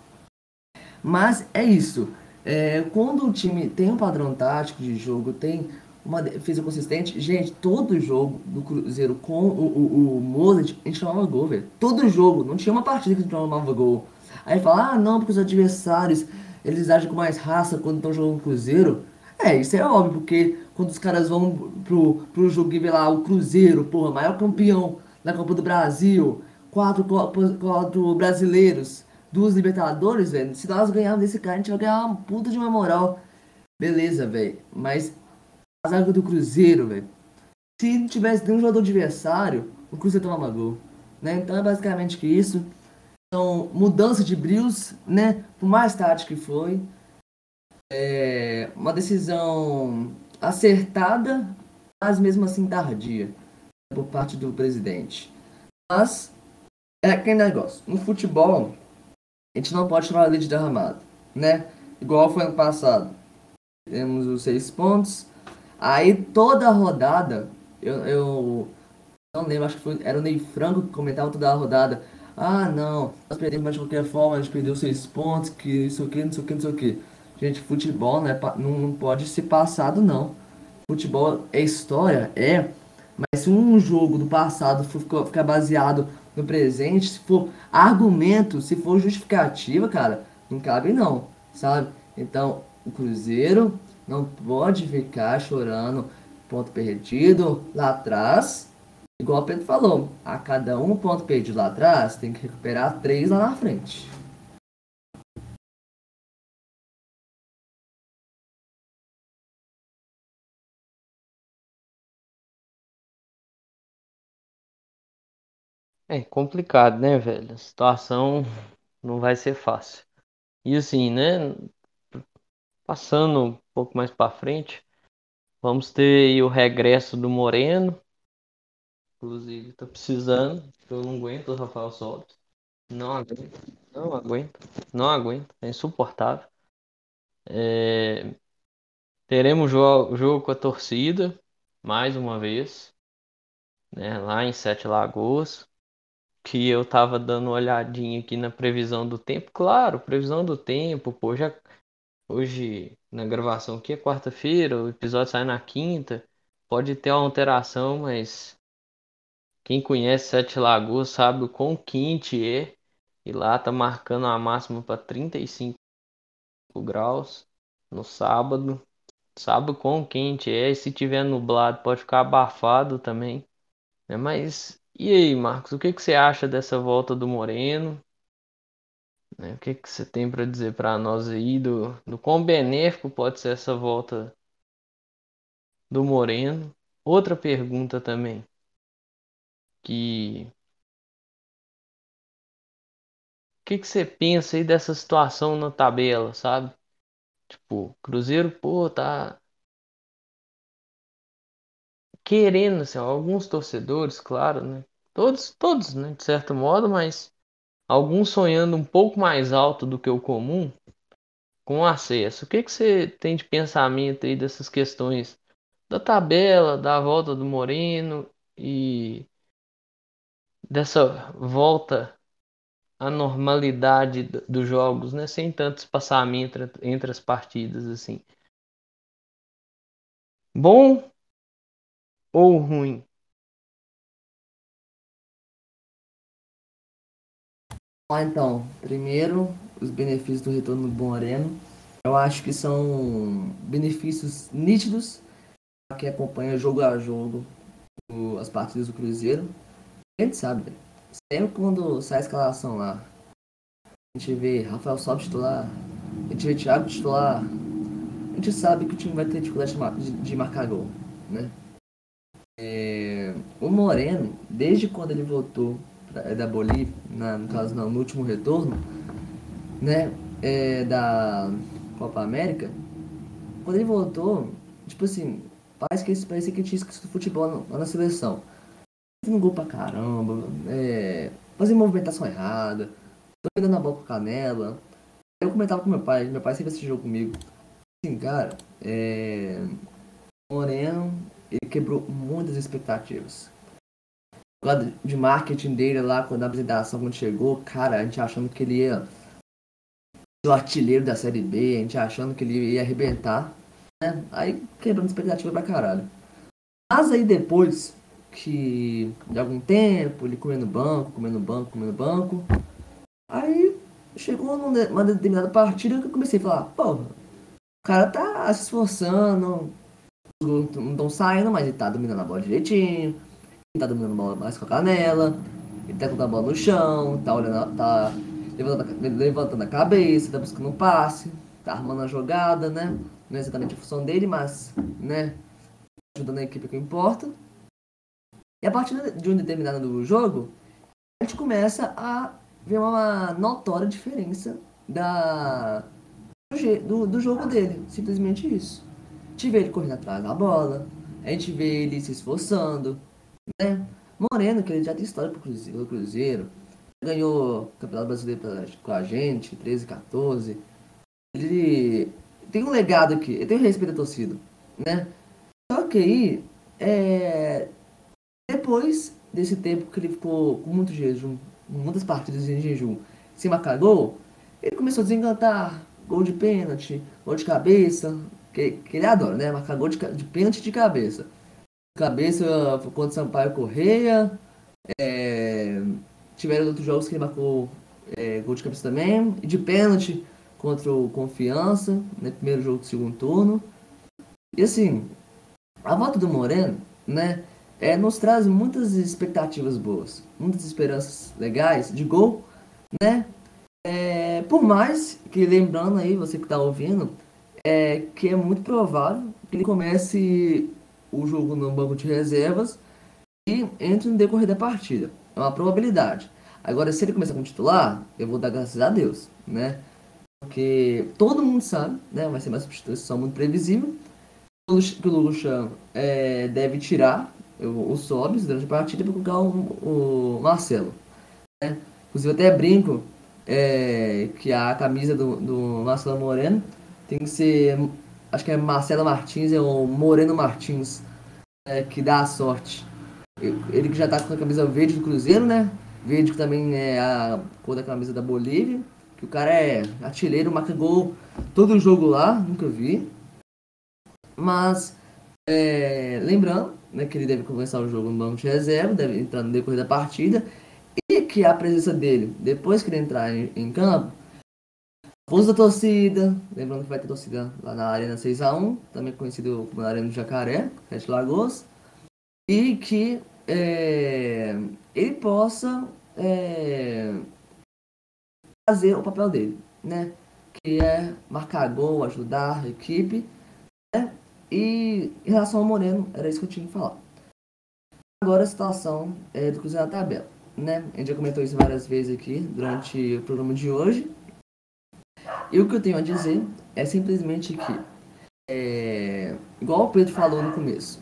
Mas é isso. É, quando o time tem um padrão tático de jogo, tem uma defesa consistente, gente, todo jogo do Cruzeiro com o, o, o Mozart, a gente tomava gol, velho. Todo jogo, não tinha uma partida que a gente tomava gol. Aí fala, ah, não, porque os adversários, eles agem com mais raça quando estão jogando Cruzeiro. É, isso é óbvio, porque quando os caras vão pro, pro jogo e vê lá o Cruzeiro, porra, maior campeão da Copa do Brasil, quatro, quatro brasileiros, duas Libertadores, velho. Se nós ganharmos desse cara, a gente vai ganhar uma puta de uma moral. Beleza, velho. Mas a zaga do Cruzeiro, velho. Se não tivesse nenhum jogador adversário, o Cruzeiro tomava gol. Né? Então é basicamente que isso. Então, mudança de brilhos, né? Por mais tarde que foi. É uma decisão acertada, mas mesmo assim tardia por parte do presidente. Mas é aquele negócio. No futebol, a gente não pode chamar leite derramado, né? Igual foi ano passado. Temos os seis pontos. Aí toda a rodada, eu, eu não lembro, acho que foi, era o Ney Franco que comentava toda a rodada. Ah, não, nós perdemos, mas de qualquer forma a gente perdeu seis pontos, que isso aqui, não sei o que, não sei o que. Gente, futebol né, não, não pode ser passado, não. Futebol é história, é, Mas se um jogo do passado ficar baseado no presente, se for argumento, se for justificativa, cara, não cabe não, sabe? Então, o Cruzeiro não pode ficar chorando ponto perdido lá atrás. Igual o Pedro falou, a cada um ponto perdido lá atrás, tem que recuperar três lá na frente. É complicado, né, velho? A situação não vai ser fácil. E assim, né? Passando um pouco mais para frente, vamos ter o regresso do Moreno. Inclusive, tá precisando. Eu não aguento o Rafael Sobis. Não aguento. Não aguento. Não aguento. É insuportável. É... Teremos jogo, jogo com a torcida, mais uma vez. Né, lá em Sete Lagoas que eu tava dando uma olhadinha aqui na previsão do tempo. Claro, previsão do tempo, pô, já hoje na gravação aqui é quarta-feira, o episódio sai na quinta. Pode ter uma alteração, mas quem conhece Sete Lagoas sabe o quão quente é. E lá tá marcando a máxima para 35 graus no sábado. Sabe o quão quente é, e se tiver nublado pode ficar abafado também. É, mas e aí, Marcos, o que que você acha dessa volta do Moreno? Né, O que que você tem para dizer para nós aí do, do quão benéfico pode ser essa volta do Moreno? Outra pergunta também, que o que que você pensa aí dessa situação na tabela, sabe? Tipo, Cruzeiro, pô, tá querendo, assim, alguns torcedores, claro, né? Todos, todos, né, de certo modo, mas alguns sonhando um pouco mais alto do que o comum com acesso. O que que você tem de pensamento aí dessas questões da tabela, da volta do Moreno e dessa volta à normalidade dos jogos, né? Sem tanto espaçamento entre as partidas, assim. Bom ou ruim? Ah, então, primeiro, os benefícios do retorno do Moreno. Eu acho que são benefícios nítidos para quem acompanha jogo a jogo as partidas do Cruzeiro. A gente sabe, velho. Sempre quando sai a escalação lá, a gente vê Rafael Sobis titular, a gente vê Thiago titular, a gente sabe que o time vai ter dificuldade de marcar gol, né? É, o Moreno, desde quando ele voltou pra- da Bolívia, na- no caso não, no último retorno, né, é, da Copa América, quando ele voltou, tipo assim, parece que, parecia que ele tinha esquecido futebol lá na seleção. Fazendo gol pra caramba, é, fazendo movimentação errada, dominando a bola com a canela. Eu comentava com meu pai, meu pai sempre assistiu comigo. Assim, cara, é, Moreno, ele quebrou muitas expectativas. De marketing dele lá, quando a apresentação quando chegou, cara, a gente achando que ele ia ser o artilheiro da Série B, a gente achando que ele ia arrebentar, né? Aí quebrando expectativa pra caralho. Mas aí depois que de algum tempo, ele comendo banco, comendo banco, comendo banco, aí chegou numa determinada partida que eu comecei a falar, porra, o cara tá se esforçando, não estão saindo, mas ele tá dominando a bola direitinho, ele tá dominando a bola mais com a canela, ele tá colocando a bola no chão, tá olhando, tá levantando, levantando a cabeça, tá buscando um passe, tá armando a jogada, né? Não é exatamente a função dele, mas, né, ajudando a equipe que importa. E a partir de um determinado jogo, a gente começa a ver uma notória diferença da, do, do jogo dele. Simplesmente isso. Gente vê ele correndo atrás da bola, a gente vê ele se esforçando, né? Moreno, que ele já tem história pro Cruzeiro, Cruzeiro, ganhou o Campeonato Brasileiro pela- com a gente, 13, 14. Ele tem um legado aqui, ele tem o respeito da torcida, né? Só que aí, é, depois desse tempo que ele ficou com muito jejum, muitas partidas em jejum, sem marcar gol, ele começou a desencantar. Gol de pênalti, gol de cabeça, que, que ele adora, né? Marcar gol de, de pênalti de cabeça. cabeça contra Sampaio Correia. É, tiveram outros jogos que ele marcou é, gol de cabeça também. E de pênalti contra o Confiança, né, primeiro jogo do segundo turno. E assim, a volta do Moreno, né, é, nos traz muitas expectativas boas, muitas esperanças legais de gol, né? É, por mais que, lembrando aí, você que está ouvindo, é que é muito provável que ele comece o jogo no banco de reservas e entre no decorrer da partida. É uma probabilidade. Agora, se ele começar como titular, eu vou dar graças a Deus, né? Porque todo mundo sabe, né? Vai ser uma substituição muito previsível. Que o Lucha é, deve tirar o, o durante a partida para colocar o, o Marcelo. Né? Inclusive, até brinco é, que a camisa do, do Marcelo Moreno tem que ser. Acho que é Marcelo Martins, é o Moreno Martins, é, que dá a sorte. Ele que já tá com a camisa verde do Cruzeiro, né? Verde que também é a cor da camisa da Bolívia. Que o cara é artilheiro, marca gol todo jogo lá, nunca vi. Mas, é, lembrando né, que ele deve começar o jogo no banco de reserva, deve entrar no decorrer da partida. E que a presença dele, depois que ele entrar em, em campo, Força da torcida, lembrando que vai ter torcida lá na Arena 6x1, também conhecido como Arena do Jacaré, Sete Lagoas, e que é, ele possa é, fazer o papel dele, né? Que é marcar gol, ajudar a equipe, né? E em relação ao Moreno, era isso que eu tinha que falar. Agora a situação é do Cruzeiro na tabela, né? A gente já comentou isso várias vezes aqui durante o programa de hoje. E o que eu tenho a dizer é simplesmente que, é, igual o Pedro falou no começo,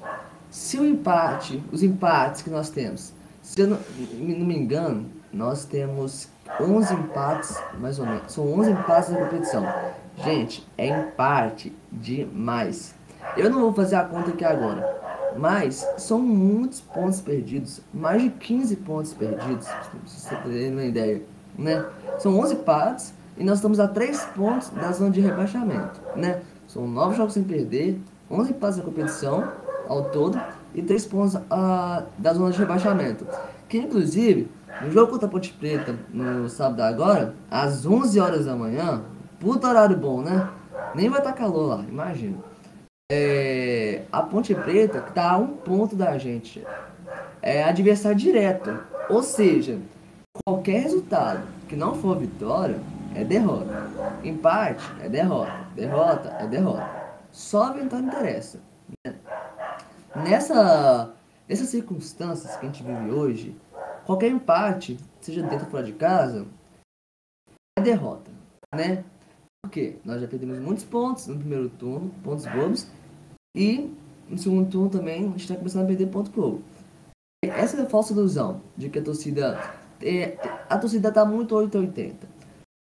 se o empate, os empates que nós temos, se eu não, não me engano, nós temos 11 empates, mais ou menos, são 11 empates na competição. Gente, é empate demais. Eu não vou fazer a conta aqui agora, mas são muitos pontos perdidos, mais de 15 pontos perdidos, pra você ter uma ideia, né? São 11 empates e nós estamos a 3 pontos da zona de rebaixamento, né? São 9 jogos sem perder, 11 empates na competição ao todo e 3 pontos a, da zona de rebaixamento. Que inclusive, no jogo contra a Ponte Preta, no sábado agora, às 11 horas da manhã, puta horário bom, né? Nem vai estar tá calor lá, imagina. É, a Ponte Preta que tá a um ponto da gente. É adversário direto. Ou seja, qualquer resultado que não for vitória, é derrota. Empate é derrota. Derrota é derrota. Só vitória interessa. Né? Nessa, nessas circunstâncias que a gente vive hoje, qualquer empate, seja dentro ou fora de casa, é derrota. Né? Porque nós já perdemos muitos pontos no primeiro turno, pontos bobos, e no segundo turno também a gente está começando a perder ponto bobo. Essa é a falsa ilusão de que a torcida. É, a torcida está muito 880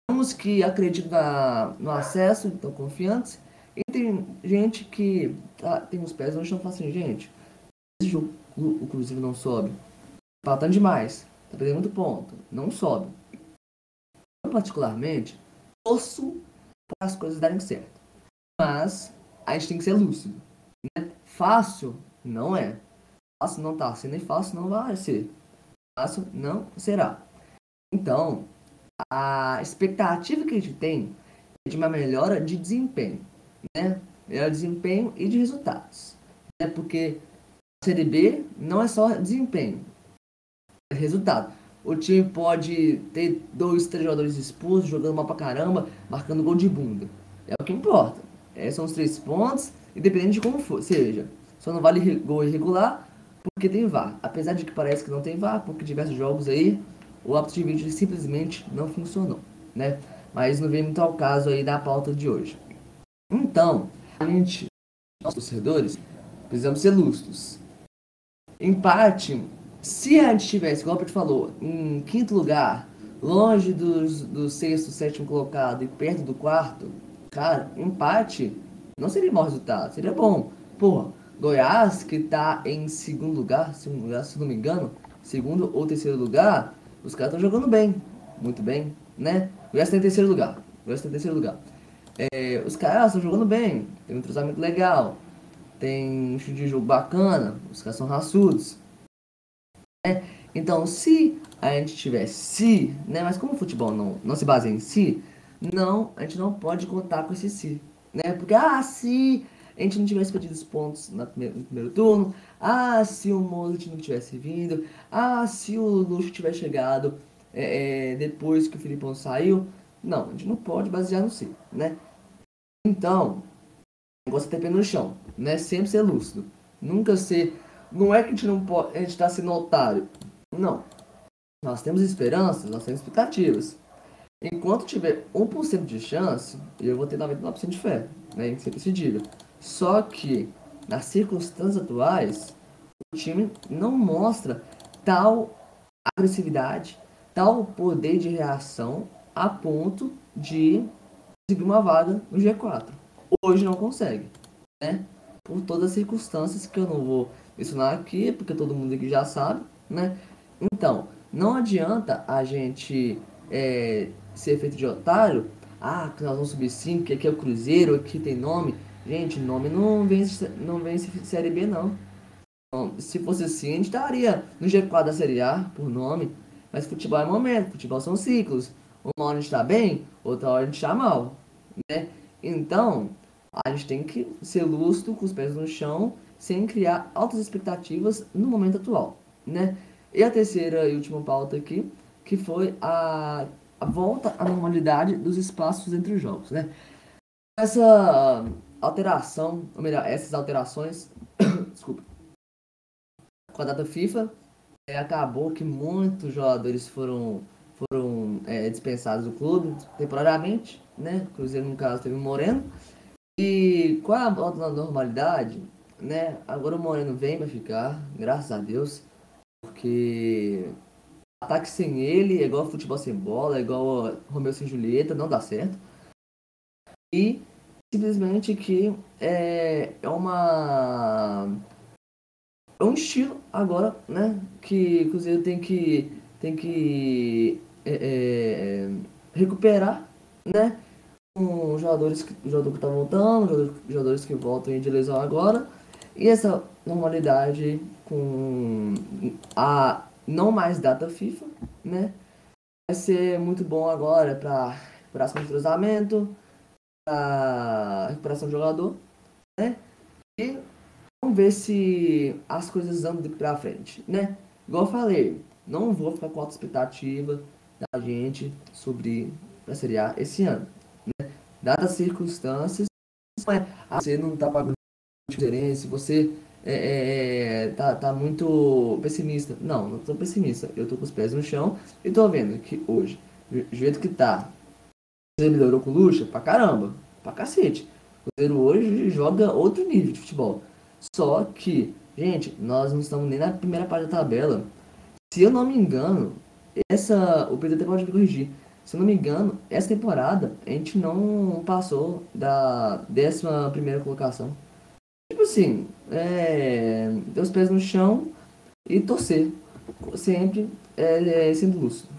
uns que acreditam no acesso, estão confiantes, e tem gente que tá, tem os pés no chão e fala assim, gente, esse jogo o Cruzeiro não sobe, faltando demais, tá perdendo muito ponto, não sobe. Eu, particularmente, torço para as coisas darem certo. Mas a gente tem que ser lúcido. Né? Fácil não é. Fácil não tá sendo e fácil não vai ser. Fácil não será. Então, a expectativa que a gente tem é de uma melhora de desempenho, né? Melhor desempenho e de resultados. Né? Porque a Série B não é só desempenho, é resultado. O time pode ter dois, três jogadores expulsos, jogando mal pra caramba, marcando gol de bunda. É o que importa. É, são os três pontos, independente de como for. Seja, só não vale gol irregular porque tem VAR. Apesar de que parece que não tem VAR, porque diversos jogos aí o árbitro de vídeo simplesmente não funcionou, né? Mas não vem muito ao caso aí da pauta de hoje. Então, a gente, nós torcedores, precisamos ser lustros. Em parte, se a gente tivesse, igual a gente falou, em quinto lugar, longe dos, do sexto, sétimo colocado e perto do quarto, cara, empate não seria mau resultado, seria bom. Porra, Goiás, que tá em segundo lugar, segundo lugar, se não me engano, segundo ou terceiro lugar, os caras estão jogando bem, muito bem, né? O Goiás está em terceiro lugar. O Goiás está em terceiro lugar. É, os caras estão jogando bem, tem um entrosamento legal. tem um estilo de jogo bacana, os caras são raçudos. Né? Então, se a gente tivesse se, né? Mas como o futebol não, não se baseia em si, não, a gente não pode contar com esse se, né? Porque, ah, se a gente não tivesse perdido os pontos no primeiro, no primeiro turno, ah, se o Mozart não tivesse vindo, ah, se o Luxo tivesse chegado é, é, depois que o Filipão saiu, não, a gente não pode basear no si, né? Então, você ter pé no chão, né? Sempre ser lúcido, nunca ser, não é que a gente não pode, a gente tá sendo otário, não. Nós temos esperanças, nós temos expectativas. Enquanto tiver 1% de chance, eu vou ter 99% de fé, né, em que sempre se diga. Só que, nas circunstâncias atuais, o time não mostra tal agressividade, tal poder de reação a ponto de conseguir uma vaga no G4. Hoje não consegue, né? Por todas as circunstâncias que eu não vou mencionar aqui, porque todo mundo aqui já sabe, né? Então, não adianta a gente é, ser feito de otário. Ah, nós vamos subir 5, que aqui é o Cruzeiro, aqui tem nome. Gente, nome não vem, não vem Série B, não. Então, se fosse assim, a gente estaria no G4 da Série A, por nome. Mas futebol é momento, futebol são ciclos. Uma hora a gente está bem, outra hora a gente está mal. Né? Então, a gente tem que ser lúcido, com os pés no chão, sem criar altas expectativas no momento atual. Né? E a terceira e última pauta aqui, que foi a, a volta à normalidade dos espaços entre os jogos. Né? Essa alteração, ou melhor, essas alterações, desculpa, com a data FIFA, é, acabou que muitos jogadores foram, foram é, dispensados do clube temporariamente, né? Cruzeiro, no caso, teve o Moreno. E com a volta da normalidade, né? Agora o Moreno vem para ficar, graças a Deus, porque ataque sem ele é igual futebol sem bola, é igual Romeu sem Julieta, não dá certo. E simplesmente que é, é uma é um estilo agora, né? Que o Cruzeiro tem que tem que é, é, recuperar, né? Com jogadores que jogador que tá voltando, jogadores, jogadores que voltam de lesão agora e essa normalidade com a não mais data FIFA, né? Vai ser muito bom agora para de cruzamento, para recuperação do jogador, né? E vamos ver se as coisas andam para frente, né? Igual eu falei, não vou ficar com alta expectativa da gente sobre a Série A esse ano, né? Dadas as circunstâncias, é, você não tá pagando diferença, você é, é, é, tá, tá muito pessimista. Não, não tô pessimista. Eu tô com os pés no chão e tô vendo que hoje, do jeito que tá, você melhorou com o Lucha pra caramba, pra cacete. O Cruzeiro hoje joga outro nível de futebol. Só que, gente, nós não estamos nem na primeira parte da tabela. Se eu não me engano, essa. O até pode me corrigir. Se eu não me engano, essa temporada a gente não passou da décima primeira colocação. Tipo assim, é, ter os pés no chão e torcer. Sempre é, é, sendo lúcido.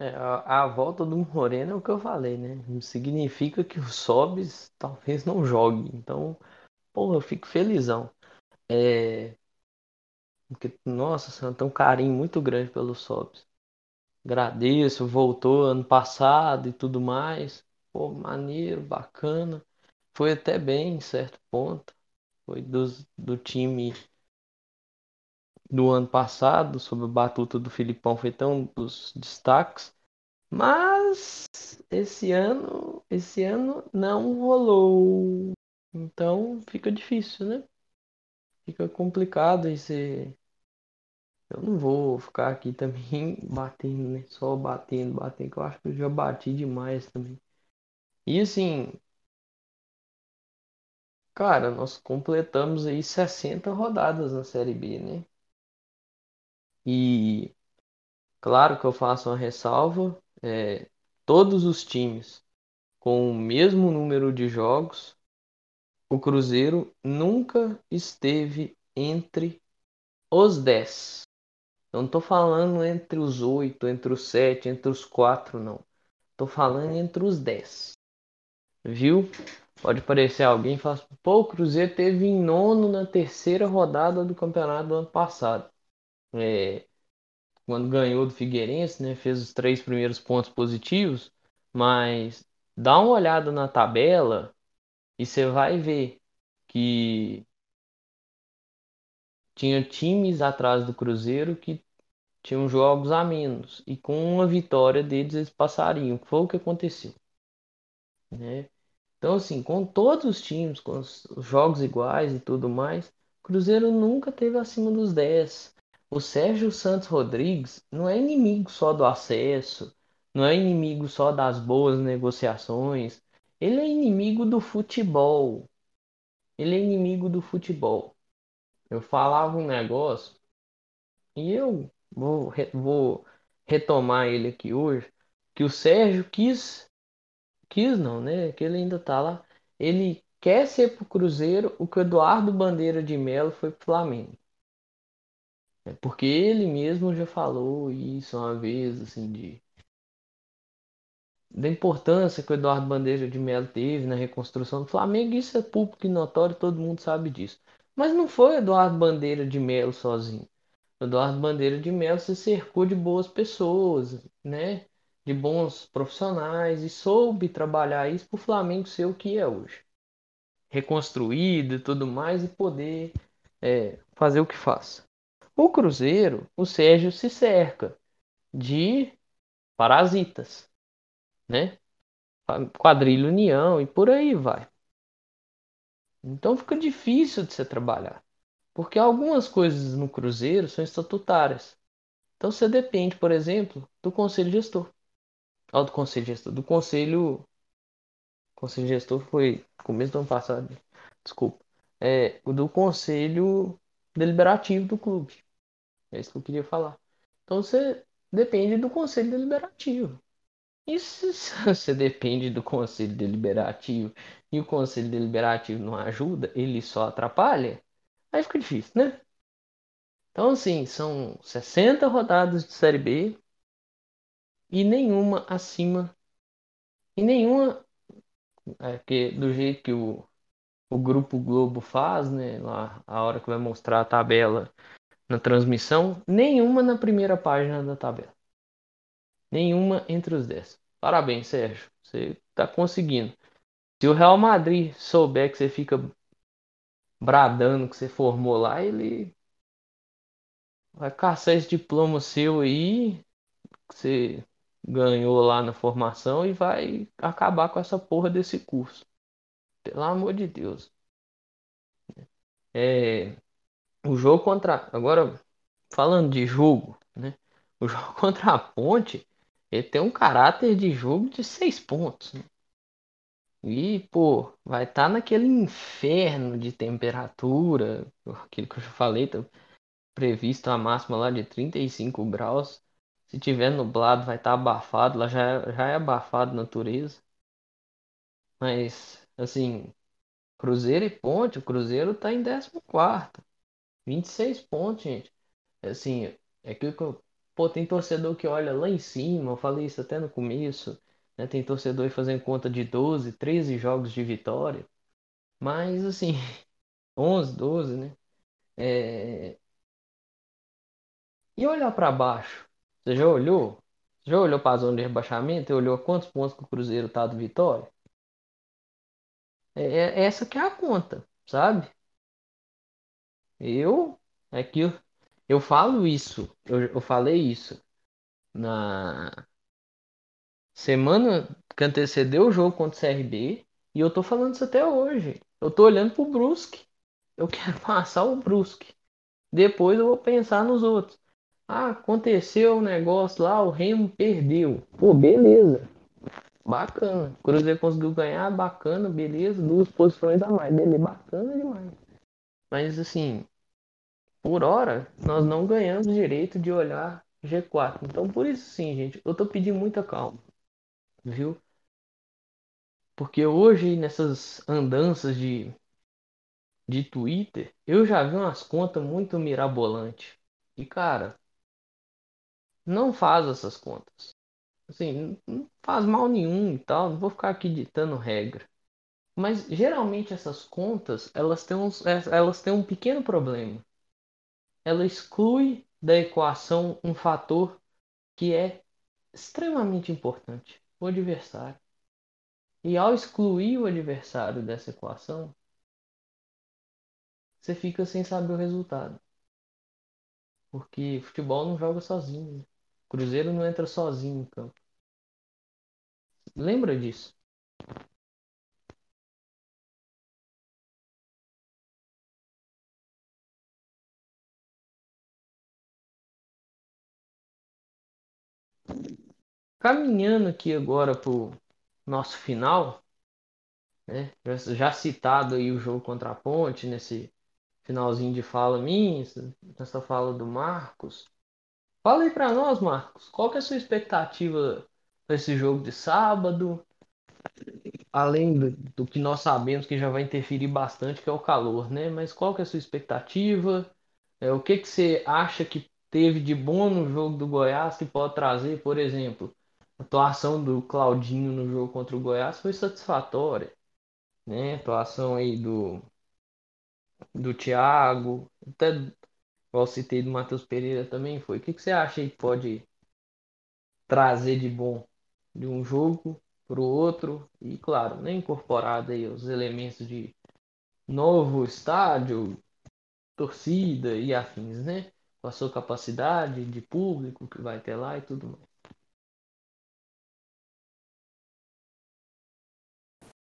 É, a, a volta do Moreno é o que eu falei, né? Significa que o Sobis talvez não jogue. Então, pô, eu fico felizão. É, porque, nossa, tem um carinho muito grande pelo Sobis. Agradeço, voltou ano passado e tudo mais. Pô, maneiro, bacana. Foi até bem em certo ponto. Foi dos, do time do ano passado, sob a batuta do Filipão, foi tão dos destaques. Mas esse ano, esse ano não rolou. Então fica difícil, né? Fica complicado esse eu não vou ficar aqui também batendo, né? Só batendo, batendo, que eu acho que eu já bati demais também. E assim, cara, nós completamos aí 60 rodadas na Série B, né? E claro que eu faço uma ressalva, é, todos os times com o mesmo número de jogos, o Cruzeiro nunca esteve entre os 10. Eu não tô falando entre os oito, entre os sete, entre os quatro, não. Tô falando entre os 10. Viu? Pode parecer alguém e falar assim, pô, o Cruzeiro teve em nono na terceira rodada do campeonato do ano passado. É, quando ganhou do Figueirense, né? Fez os três primeiros pontos positivos, mas dá uma olhada na tabela e você vai ver que tinha times atrás do Cruzeiro que tinham jogos a menos e com uma vitória deles eles passariam. Foi o que aconteceu, né? Então assim, com todos os times, com os jogos iguais e tudo mais, o Cruzeiro nunca teve acima dos 10. O Sérgio Santos Rodrigues não é inimigo só do acesso, não é inimigo só das boas negociações, ele é inimigo do futebol. Ele é inimigo do futebol. Eu falava um negócio e eu vou, vou retomar ele aqui hoje, que o Sérgio quis, quis não, né? Que ele ainda tá lá. Ele quer ser pro Cruzeiro o que o Eduardo Bandeira de Melo foi pro Flamengo. É porque ele mesmo já falou isso uma vez, assim, de da importância que o Eduardo Bandeira de Melo teve na reconstrução do Flamengo, isso é público e notório, todo mundo sabe disso. Mas não foi o Eduardo Bandeira de Melo sozinho. O Eduardo Bandeira de Melo se cercou de boas pessoas, né? De bons profissionais e soube trabalhar isso para o Flamengo ser o que é hoje. Reconstruído e tudo mais e poder é, fazer o que faz. O Cruzeiro, o Sérgio se cerca de parasitas, né? Quadrilha União e por aí vai. Então fica difícil de se trabalhar, porque algumas coisas no Cruzeiro são estatutárias. Então você depende, por exemplo, do conselho gestor. Ou do conselho gestor, do conselho. Conselho gestor foi começo do ano passado, desculpa. É, do conselho deliberativo do clube. É isso que eu queria falar. Então você depende do conselho deliberativo. E se você depende do conselho deliberativo e o conselho deliberativo não ajuda, ele só atrapalha, aí fica difícil, né? Então, assim, são 60 rodadas de Série B e nenhuma acima. E nenhuma. É, que, do jeito que o, o Grupo Globo faz, né? Lá, a hora que vai mostrar a tabela na transmissão, nenhuma na primeira página da tabela. Nenhuma entre os 10. Parabéns, Sérgio. Você está conseguindo. Se o Real Madrid souber que você fica bradando que você formou lá, ele vai caçar esse diploma seu aí que você ganhou lá na formação e vai acabar com essa porra desse curso. Pelo amor de Deus. É, o jogo contra. Agora, falando de jogo, né? O jogo contra a Ponte, ele tem um caráter de jogo de seis pontos. Né? E, pô, vai estar tá naquele inferno de temperatura, aquilo que eu já falei, tá previsto a máxima lá de 35 graus. Se tiver nublado, vai estar tá abafado, lá já, é, já é abafado natureza. Mas, assim, Cruzeiro e Ponte, o Cruzeiro tá em 14. 26 pontos, gente. Assim, é aquilo que eu. Pô, tem torcedor que olha lá em cima, eu falei isso até no começo. Né? Tem torcedor fazendo conta de 12, 13 jogos de vitória. Mas, assim, 11, 12, né? É... E olhar para baixo. Você já olhou? Você já olhou para a zona de rebaixamento e olhou quantos pontos que o Cruzeiro tá do Vitória? É, é essa que é a conta, sabe? Eu, é que eu, eu falo isso, eu, eu falei isso na semana que antecedeu o jogo contra o CRB e eu tô falando isso até hoje. Eu tô olhando pro Brusque. Eu quero passar o Brusque. Depois eu vou pensar nos outros. Ah, aconteceu um negócio lá, o Remo perdeu. Pô, beleza. Bacana. Cruzeiro conseguiu ganhar, bacana, beleza. Duas posições a mais. Beleza, bacana demais. Mas assim, por hora, nós não ganhamos direito de olhar G4. Então, por isso sim, gente, eu tô pedindo muita calma, viu? Porque hoje, nessas andanças de, de Twitter, eu já vi umas contas muito mirabolantes. E, cara, não faz essas contas. Assim, não faz mal nenhum e tal, não vou ficar aqui ditando regra. Mas geralmente essas contas, elas têm, uns, elas têm um pequeno problema. Ela exclui da equação um fator que é extremamente importante, o adversário. E ao excluir o adversário dessa equação, você fica sem saber o resultado. Porque futebol não joga sozinho. Né? Cruzeiro não entra sozinho em campo. Lembra disso? Caminhando aqui agora para o nosso final, né? já citado aí o jogo contra a Ponte, nesse finalzinho de fala minha, nessa fala do Marcos. Fala aí para nós, Marcos, qual que é a sua expectativa para esse jogo de sábado? Além do, do, que nós sabemos que já vai interferir bastante, que é o calor, né? Mas qual que é a sua expectativa? É, o que, que você acha que teve de bom no jogo do Goiás que pode trazer, por exemplo, a atuação do Claudinho no jogo contra o Goiás foi satisfatória, né? A atuação aí do do Thiago, até igual citei do Matheus Pereira também foi. O que, que você acha aí que pode trazer de bom de um jogo para o outro e claro, né, incorporado aí os elementos de novo estádio, torcida e afins, né? Com a sua capacidade de público que vai ter lá e tudo mais.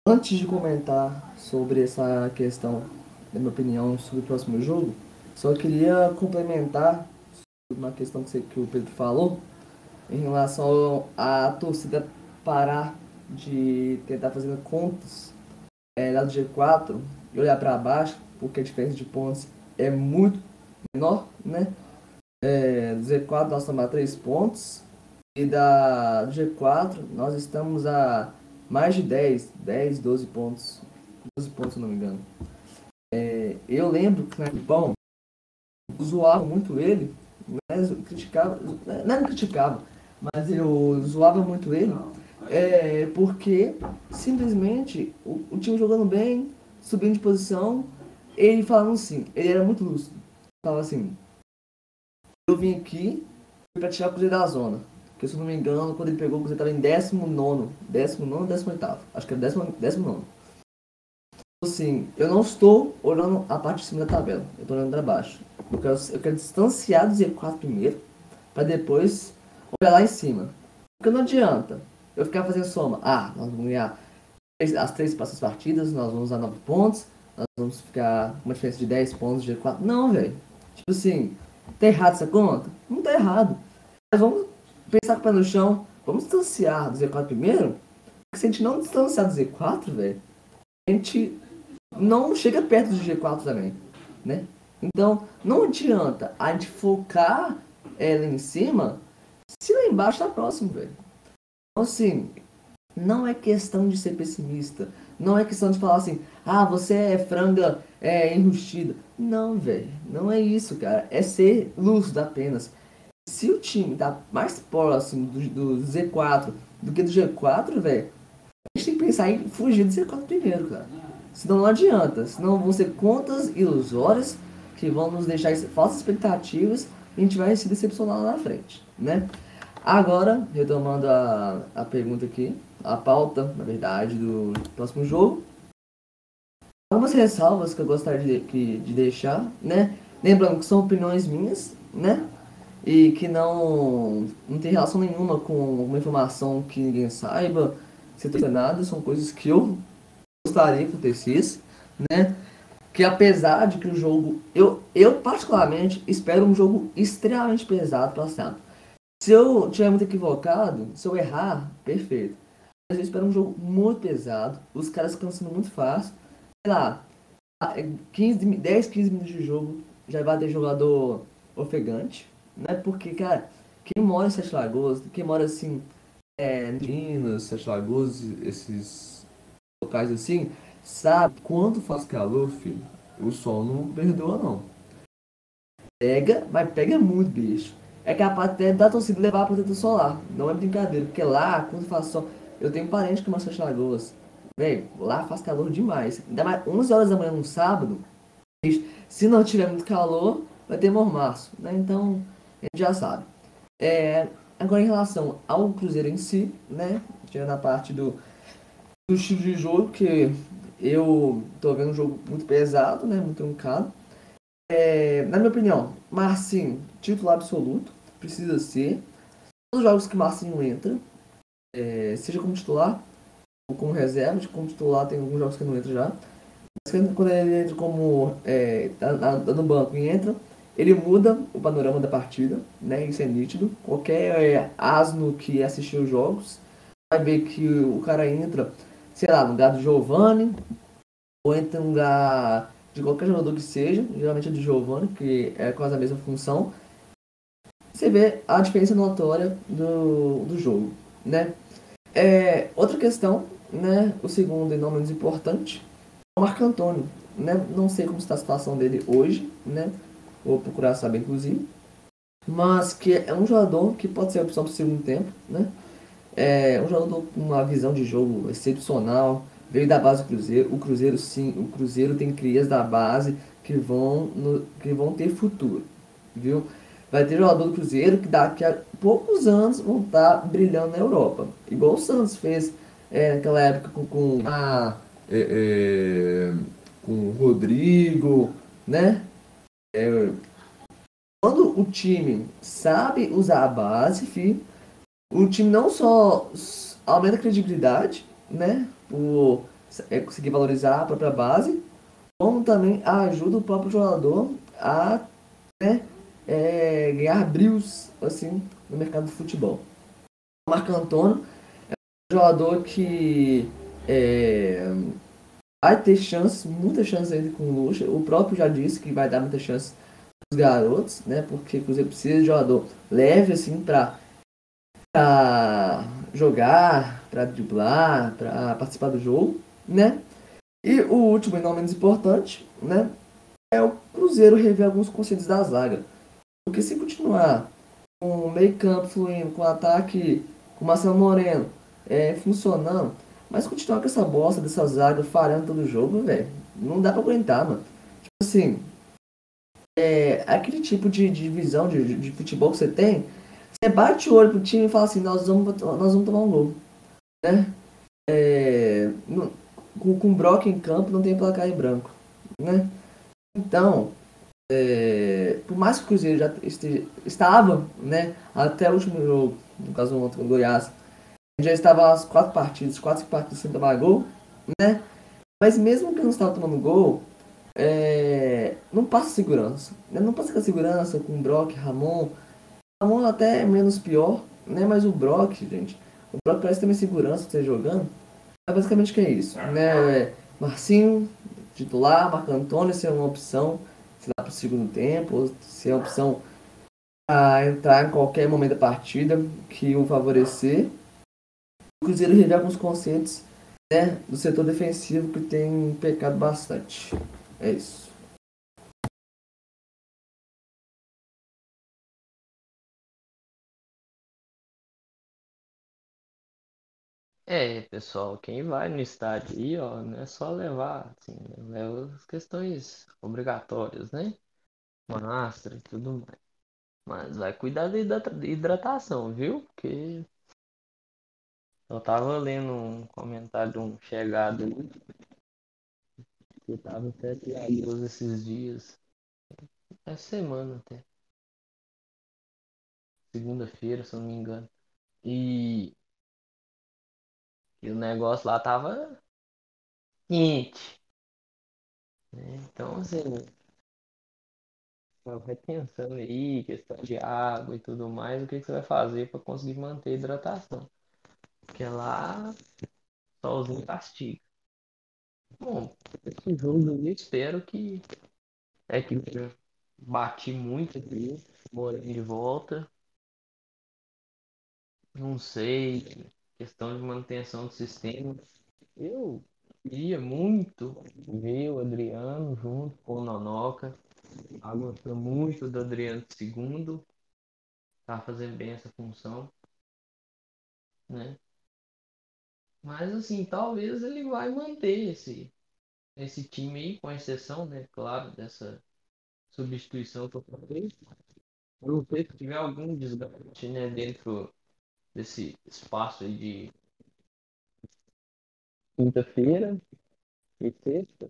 Antes de comentar sobre essa questão, da minha opinião sobre o próximo jogo, só queria complementar uma questão que, você, que o Pedro falou em relação à torcida parar de tentar fazer contas é, lá do G4 e olhar para baixo, porque a diferença de pontos é muito menor, né? É, do Z4 nós estamos a 3 pontos e da do G4 nós estamos a mais de 10, 10, 12 pontos. 12 pontos, se não me engano. É, eu lembro que na Japão zoava muito ele, mas eu criticava, não, não criticava, mas eu zoava muito ele, é, porque simplesmente o, o time jogando bem, subindo de posição, ele falava assim, ele era muito lúcido. Falava assim, eu vim aqui para tirar o Cruzeiro da zona. Porque se eu não me engano, quando ele pegou, o Cruzeiro estava em 19, 19 18. Acho que era 19. Assim, eu não estou olhando a parte de cima da tabela, eu estou olhando para baixo. Eu quero, eu quero distanciar do Z4 primeiro, para depois olhar lá em cima. Porque não adianta eu ficar fazendo soma. Ah, nós vamos ganhar as três próximas partidas, nós vamos usar 9 pontos, nós vamos ficar uma diferença de 10 pontos de G4. Não, velho. Tipo assim, tá errado essa conta? Não tá errado. Mas vamos pensar com o pé no chão, vamos distanciar do Z4 primeiro, porque se a gente não distanciar do Z4, velho, a gente não chega perto do G4 também, né? Então, não adianta a gente focar é, lá em cima se lá embaixo tá próximo, velho. Então, assim, não é questão de ser pessimista. Não é questão de falar assim, ah, você é franga é, enrustida. Não, velho. Não é isso, cara. É ser lúcido apenas se o time tá mais próximo do, do Z4 do que do G4, velho, a gente tem que pensar em fugir do Z4 primeiro, cara. Senão não adianta. Senão vão ser contas ilusórias que vão nos deixar falsas expectativas e a gente vai se decepcionar lá na frente, né? Agora, retomando a, a pergunta aqui, a pauta, na verdade, do próximo jogo. Algumas ressalvas que eu gostaria de, de deixar, né? Lembrando que são opiniões minhas, né? e que não, não tem relação nenhuma com uma informação que ninguém saiba, se tem nada, são coisas que eu gostaria que acontecesse, né? Que apesar de que o jogo, eu, eu particularmente espero um jogo extremamente pesado para sábado. Se eu tiver muito equivocado, se eu errar, perfeito. Mas eu espero um jogo muito pesado, os caras cansando muito fácil. Lá, 15, 10, 15 minutos de jogo já vai ter jogador ofegante, né? Porque, cara, quem mora em Sete Lagoas, quem mora assim, é, Minas, Sete Lagoas, esses locais assim, sabe quanto faz calor, filho. O sol não perdoa, não. Pega, mas pega muito, bicho. é capaz até da torcida levar protetor solar. Não é brincadeira, porque lá, quando faz sol, eu tenho parente que mora em Sete Lagoas. Velho, lá faz calor demais. Ainda mais 11 horas da manhã no sábado, se não tiver muito calor, vai ter mormaço, né? Então, a gente já sabe. É, agora, em relação ao Cruzeiro em si, né? Tirando a parte do, do estilo de jogo, que eu tô vendo um jogo muito pesado, né? Muito truncado. É, na minha opinião, Marcinho, titular absoluto, precisa ser. Todos os jogos que Marcinho entra, é, seja como titular como reserva, como titular tem alguns jogos que não entra já. Mas quando ele entra como é, tá, tá no banco e entra, ele muda o panorama da partida, né? Isso é nítido. Qualquer é, asno que assistiu os jogos vai ver que o cara entra, sei lá, no lugar do Giovanni, ou entra no lugar de qualquer jogador que seja, geralmente é do Giovanni, que é quase a mesma função. Você vê a diferença notória do, do jogo, né? É, outra questão, né? O segundo e não menos importante, é o Marco Antônio, né? Não sei como está a situação dele hoje, né? Vou procurar saber, inclusive. Mas que é um jogador que pode ser opção para o segundo tempo, né? É um jogador com uma visão de jogo excepcional, veio da base do Cruzeiro. O Cruzeiro sim, o Cruzeiro tem crias da base que vão, no, que vão ter futuro, viu? Vai ter jogador do Cruzeiro que daqui a poucos anos vão estar tá brilhando na Europa. Igual o Santos fez é, naquela época com, com, a, é, é, com o Rodrigo, né? É, quando o time sabe usar a base, filho, o time não só aumenta a credibilidade, né? Por é, conseguir valorizar a própria base, como também ajuda o próprio jogador a né, é, ganhar brilhos assim, no mercado do futebol. O Marco Antônio jogador que é, vai ter chance, muitas chances ainda com o Lucha. O próprio já disse que vai dar muitas chances para os garotos, né? Porque o Cruzeiro precisa de jogador leve assim para para jogar, para driblar, para participar do jogo, né? E o último e não menos importante, né? É o Cruzeiro rever alguns conceitos da zaga. Porque se continuar com o meio campo fluindo, com o ataque com o Marcelo Moreno é, funcionando, mas continuar com essa bosta dessa zaga falhando todo jogo, velho, não dá pra aguentar, mano. Tipo assim, é, aquele tipo de, de visão de, de, futebol que você tem, você bate o olho pro time e fala assim, nós vamos, nós vamos tomar um gol. Né? É, com, com Brock em campo não tem placar em branco. Né? Então, é, por mais que o Cruzeiro já esteja, estava, né, até o último jogo, no caso com o Goiás, já estava as quatro partidas, quatro partidas sem tomar gol, né? Mas mesmo que não estava tomando gol, é, não passa segurança. Né? Não passa com a segurança com o Brock, Ramon, Ramon até é menos pior, né? Mas o Brock, gente, o Brock parece ter mais segurança você jogando. É basicamente que é isso, né? Marcinho, titular, Marco Antônio se é uma opção, se dá para o segundo tempo, se é uma opção a entrar em qualquer momento da partida que o favorecer. Cruzeiro rever alguns conceitos né, do setor defensivo que tem pecado bastante. É isso. É, pessoal, quem vai no estádio aí, ó, não é só levar, assim, né, leva as questões obrigatórias, né? Máscara e tudo mais. Mas vai cuidar da hidratação, viu? Porque eu tava lendo um comentário de um chegado que tava até triagoso esses dias. Essa semana até. Segunda-feira, se eu não me engano. E e o negócio lá tava quente. né? Então, assim, vai pensando aí, questão de água e tudo mais, o que que você vai fazer para conseguir manter a hidratação. Porque lá, solzinho castiga. Bom, esse jogo eu espero que é que eu bati muito aqui, morando de volta. Não sei, questão de manutenção do sistema. Eu queria muito ver o Adriano junto com o Nonoca. Gostei muito do Adriano segundo. tá fazendo bem essa função, né? Mas assim, talvez ele vai manter esse, esse time aí, com exceção, né, claro, dessa substituição que eu falei. Não sei se tiver algum desgaste, né, dentro desse espaço aí de quinta-feira e sexta,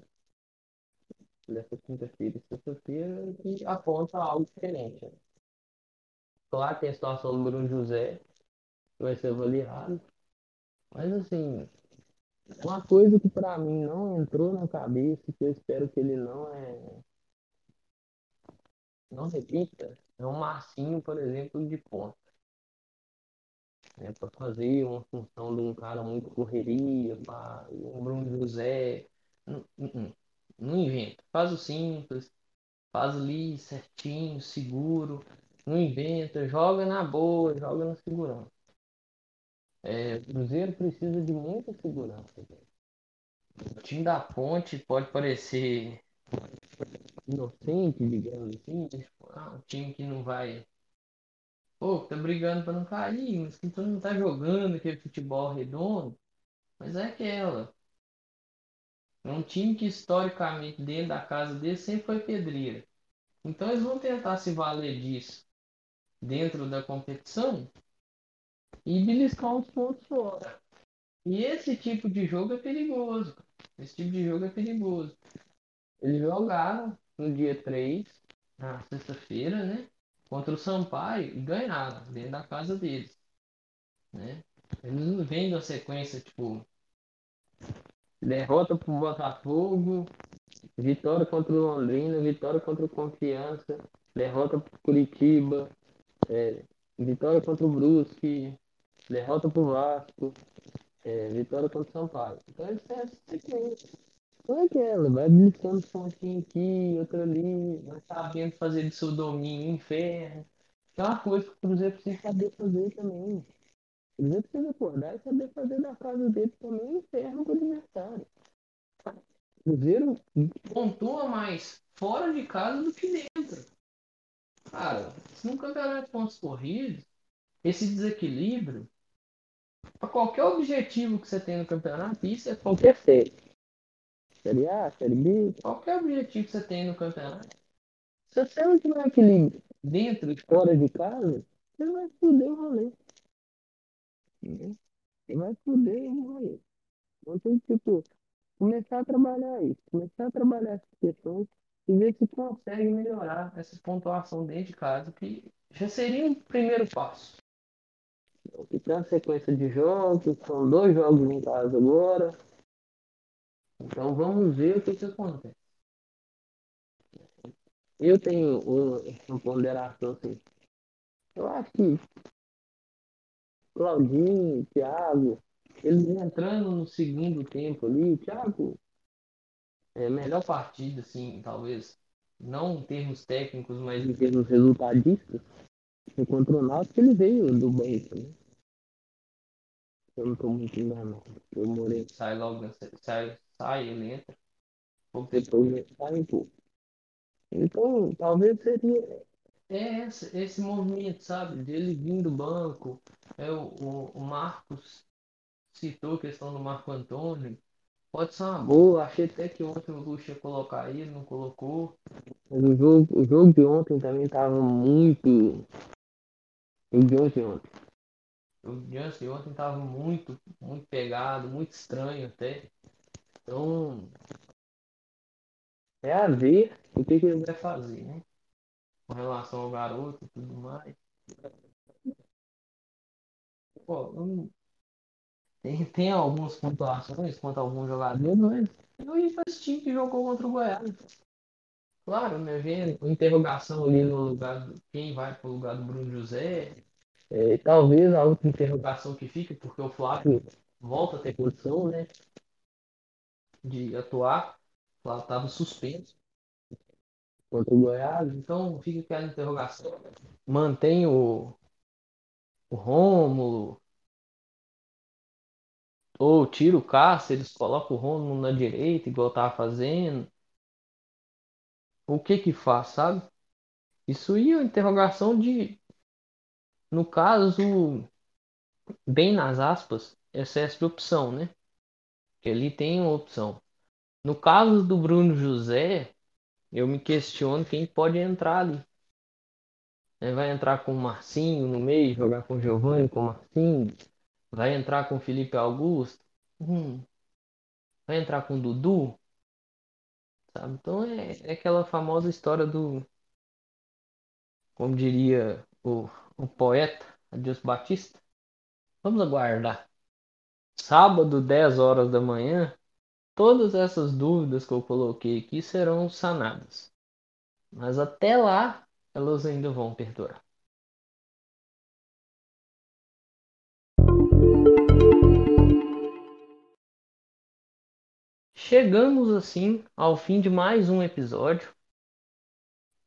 dessa quinta-feira e sexta-feira, que aponta algo diferente. Né? Claro, tem a situação do Bruno José, que vai ser avaliado, mas assim, uma coisa que para mim não entrou na cabeça, que eu espero que ele não é não repita, é um Marcinho, por exemplo, de ponta. É, para fazer uma função de um cara muito correria, para um Bruno José. Não, não, não inventa. Faz o simples, faz ali certinho, seguro. Não inventa, joga na boa, joga na segurança. É, o Cruzeiro precisa de muita segurança. O time da Ponte pode parecer inocente, digamos assim, ah, um time que não vai. Pô, tá brigando para não cair, mas que não tá jogando aquele futebol redondo. Mas é aquela. É um time que historicamente dentro da casa dele sempre foi pedreira. Então eles vão tentar se valer disso dentro da competição e beliscar uns pontos fora. E esse tipo de jogo é perigoso. Esse tipo de jogo é perigoso. Eles jogaram no dia 3, na sexta-feira, né? Contra o Sampaio e ganharam dentro da casa deles. Né? Eles não vêm da sequência, tipo, derrota pro Botafogo, vitória contra o Londrina, vitória contra o Confiança, derrota pro Curitiba, é, vitória contra o Brusque, derrota pro Vasco, é, vitória contra o Sampaio. Então eles têm essa sequência. Não é aquela, vai beliscando pontinho aqui, outra ali, vai sabendo fazer do seu domínio inferno. É uma coisa que o Cruzeiro precisa saber fazer também. O Cruzeiro precisa acordar e saber fazer da casa dele também um inferno com o adversário. O Cruzeiro pontua mais fora de casa do que dentro. Cara, se num campeonato de pontos corridos, esse desequilíbrio, qualquer objetivo que você tem no campeonato, isso é qualquer série. Série A, Série B, qualquer objetivo que você tem no campeonato. Se você não tiver equilíbrio dentro e fora de casa, você vai foder o rolê. Você vai foder o rolê. Então tem que, tipo, começar a trabalhar isso, começar a trabalhar essas questões e ver se consegue melhorar essa pontuação dentro de casa, que já seria um primeiro passo. E tem uma sequência de jogos, são dois jogos em casa agora. Então vamos ver o que, que acontece. Eu tenho uma ponderação assim. Eu acho que Claudinho, Thiago, eles entrando no segundo tempo ali, Thiago é melhor partida, assim, talvez, não em termos técnicos, mas em termos resultadistas, contra o Náutico ele veio do banco, né? Eu não tô muito enganado. Eu morei, sai logo, sai, sai, ele entra. Pouco depois ele sai um pouco. Então, talvez seria é esse, esse movimento, sabe? Dele vir do banco. É, o, o, o Marcos citou a questão do Marco Antônio. Pode ser uma boa. Achei até que ontem o Luxo ia colocar aí, não colocou. Mas o jogo, o jogo de ontem também tava muito. O de ontem ontem. O de ontem tava muito, muito pegado, muito estranho até. Então. É a ver o que, que ele vai fazer, né? Com relação ao garoto e tudo mais. Pô, não... tem, tem algumas pontuações quanto a alguns jogadores, mas eu ia esse time que jogou contra o Goiás. Claro, né? Vendo interrogação ali no lugar do quem vai para o lugar do Bruno José. É, talvez a outra interrogação que fica, porque o Flávio volta a ter condição, né? De atuar. O Flávio estava suspenso contra o Goiás, então fica aquela interrogação. Mantém o, o Rômulo, ou tira o Cáceres, coloca o Rômulo na direita, igual tava fazendo. O que que faz, sabe? Isso uma interrogação de No caso, bem nas aspas, excesso de opção, né? Que ali tem uma opção. No caso do Bruno José, eu me questiono quem pode entrar ali. Vai entrar com o Marcinho no meio, jogar com o Giovanni, com o Marcinho. Vai entrar com o Felipe Augusto. Hum. Vai entrar com o Dudu. Sabe? Então é, é aquela famosa história do. Como diria o, o poeta Adios Batista. Vamos aguardar. Sábado, 10 horas da manhã, todas essas dúvidas que eu coloquei aqui serão sanadas. Mas até lá, elas ainda vão perdurar. Chegamos assim ao fim de mais um episódio,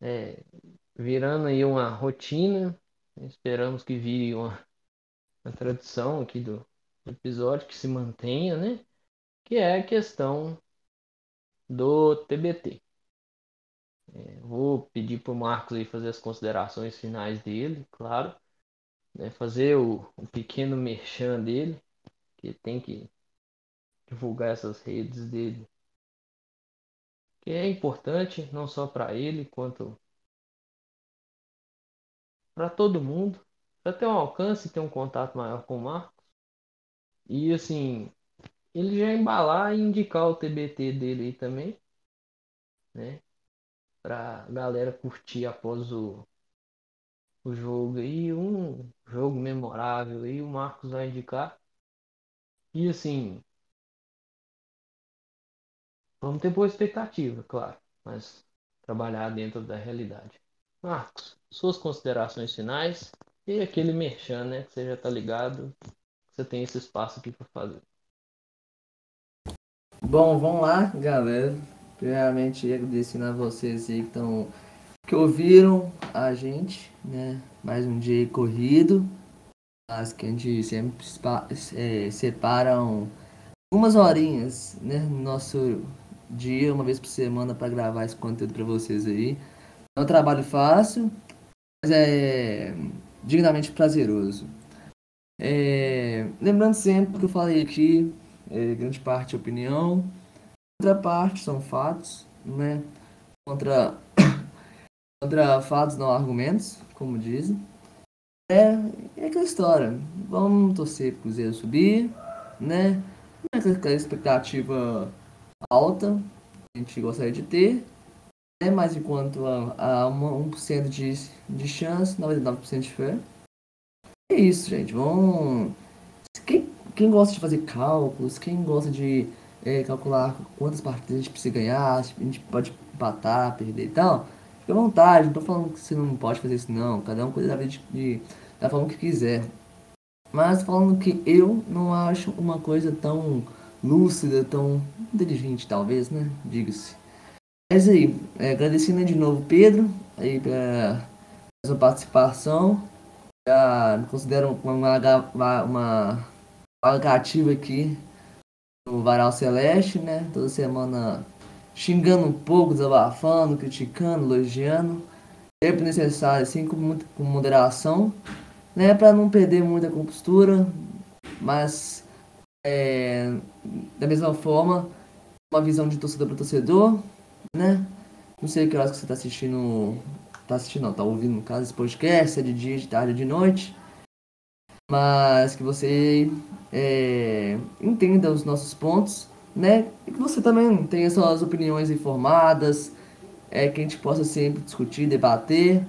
é, virando aí uma rotina. Esperamos que vire uma, uma tradição aqui do, episódio que se mantenha, né? Que é a questão do TBT. É, vou pedir para o Marcos aí fazer as considerações finais dele, claro. Né, fazer o, o pequeno merchan dele, que tem que divulgar essas redes dele. Que é importante não só para ele, quanto para todo mundo. Para ter um alcance, ter um contato maior com o Marcos. E assim, ele já embalar e indicar o TBT dele aí também, né? Pra galera curtir após o, o jogo aí, um jogo memorável aí, o Marcos vai indicar. E assim, vamos ter boa expectativa, claro, mas trabalhar dentro da realidade. Marcos, suas considerações finais e aquele merchan, né? Que você já tá ligado, você tem esse espaço aqui para fazer. Bom, vamos lá, galera. Primeiramente, agradecendo a vocês aí que que ouviram a gente, né? Mais um dia corrido, mas que a gente sempre é, separam algumas horinhas, né, no nosso dia, uma vez por semana para gravar esse conteúdo para vocês aí. É um trabalho fácil, mas é dignamente prazeroso. É, lembrando sempre que eu falei aqui, é, grande parte é opinião, outra parte são fatos, né? Contra, contra fatos não argumentos, como dizem. É, é aquela história. Vamos torcer pro Cruzeiro subir, né? É aquela expectativa alta a gente gostaria de ter. Né? Mas enquanto há, há 1% de, de chance, 99% de fé. É isso, gente. Vamos. Quem, quem gosta de fazer cálculos, quem gosta de é, calcular quantas partidas a gente precisa ganhar, a gente pode empatar, perder e tal, fica à vontade. Não tô falando que você não pode fazer isso, não. Cada um cuida da vida de, de, da forma que quiser. Mas falando que eu não acho uma coisa tão lúcida, tão inteligente, talvez, né? Diga-se. Mas aí, é, agradecendo de novo Pedro aí pela sua participação já considero uma, uma, uma cativa aqui no Varal Celeste, né? Toda semana xingando um pouco, desabafando, criticando, elogiando. Sempre necessário, assim, com, muito, com moderação, né? Para não perder muita compostura, mas é, da mesma forma, uma visão de torcedor para torcedor, né? Não sei que horas que você está assistindo tá assistindo, não, tá ouvindo, no caso, esse podcast, é de dia, de tarde, de noite. Mas que você é, entenda os nossos pontos, né? E que você também tenha suas opiniões informadas, é, que a gente possa sempre discutir, debater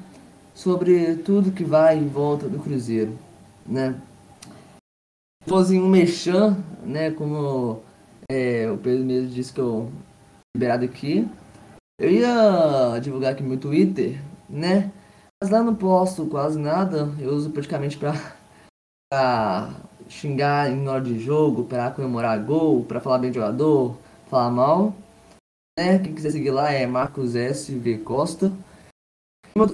sobre tudo que vai em volta do Cruzeiro, né? Se fosse um mexão, né? Como é, o Pedro mesmo disse que eu liberado aqui, eu ia divulgar aqui meu Twitter, né? Mas lá não posto quase nada, eu uso praticamente pra, pra xingar em hora de jogo, pra comemorar gol, pra falar bem de jogador, falar mal. Né? Quem quiser seguir lá é Marcos S. V. Costa.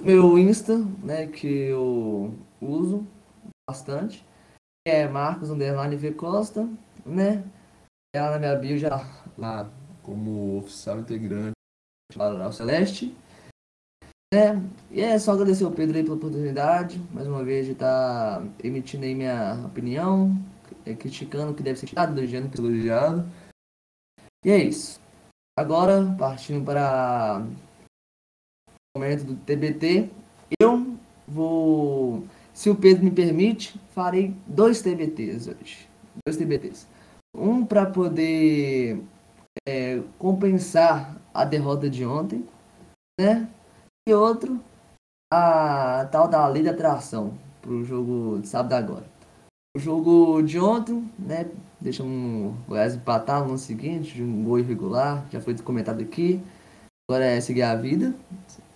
Meu Insta, né, que eu uso bastante, é Marcos Underline V. Costa, né? Ela na minha bio já lá como oficial integrante lá no Celeste. né? E é só agradecer ao Pedro aí pela oportunidade, mais uma vez, de estar tá emitindo aí minha opinião, é, criticando o que deve ser criticado, elogiando o que é elogiado. E é isso. Agora, partindo para o momento do TBT, eu vou, se o Pedro me permite, farei dois TBTs hoje. Dois TBTs. Um para poder é, compensar a derrota de ontem, né? E outro, a tal da lei da atração o jogo de sábado agora. O jogo de ontem, né? Deixa um Goiás empatar no seguinte, de um gol irregular, já foi comentado aqui. Agora é seguir a vida.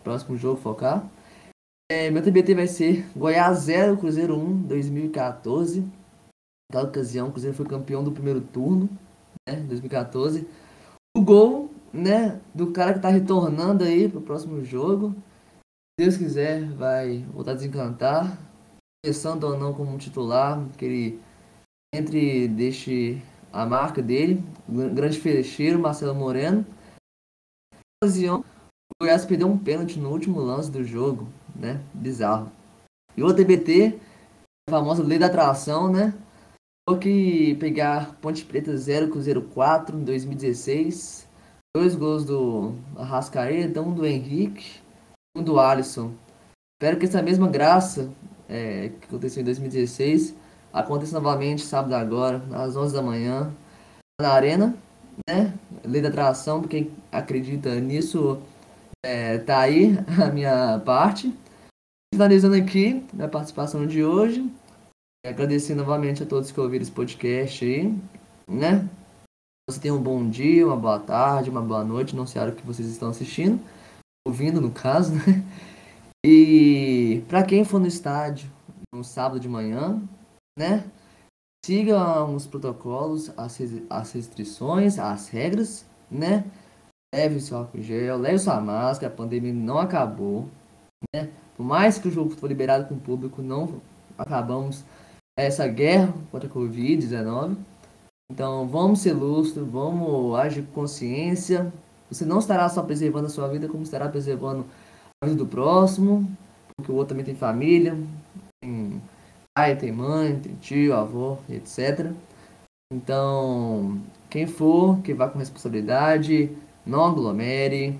Próximo jogo, focar. É, meu TBT vai ser Goiás 0, Cruzeiro 1, 2014. Naquela ocasião, o Cruzeiro foi campeão do primeiro turno, né? 2014. O gol, né, do cara que tá retornando aí pro próximo jogo. Se Deus quiser, vai voltar a desencantar. Começando ou não como titular, que ele entre deixe a marca dele. Grande fecheiro, Marcelo Moreno. Ocasião, o Goiás perdeu um pênalti no último lance do jogo, né? Bizarro. E o TBT, a famosa lei da atração, né? Que pegar Ponte Preta 0 Cruzeiro 4 em 2016. Dois gols do Arrascaeta, um do Henrique, um do Alisson. Espero que essa mesma graça é, que aconteceu em 2016 aconteça novamente sábado agora, às 11 da manhã, na Arena, né? Lei da atração, quem acredita nisso, é, tá aí a minha parte. Finalizando aqui a participação de hoje. Agradecer novamente a todos que ouviram esse podcast aí, né? Você tem um bom dia, uma boa tarde, uma boa noite, não sei hora que vocês estão assistindo, ouvindo no caso, né? E para quem for no estádio no sábado de manhã, né? Siga os protocolos, as, as restrições, as regras, né? Leve seu álcool gel, leve sua máscara, a pandemia não acabou, né? Por mais que o jogo for liberado com o público, não acabamos essa guerra contra a Covid-19. Então, vamos ser lustros, vamos agir com consciência. Você não estará só preservando a sua vida, como estará preservando a vida do próximo, porque o outro também tem família, tem pai, tem mãe, tem tio, avô, etc. Então, quem for, que vá com responsabilidade, não aglomere,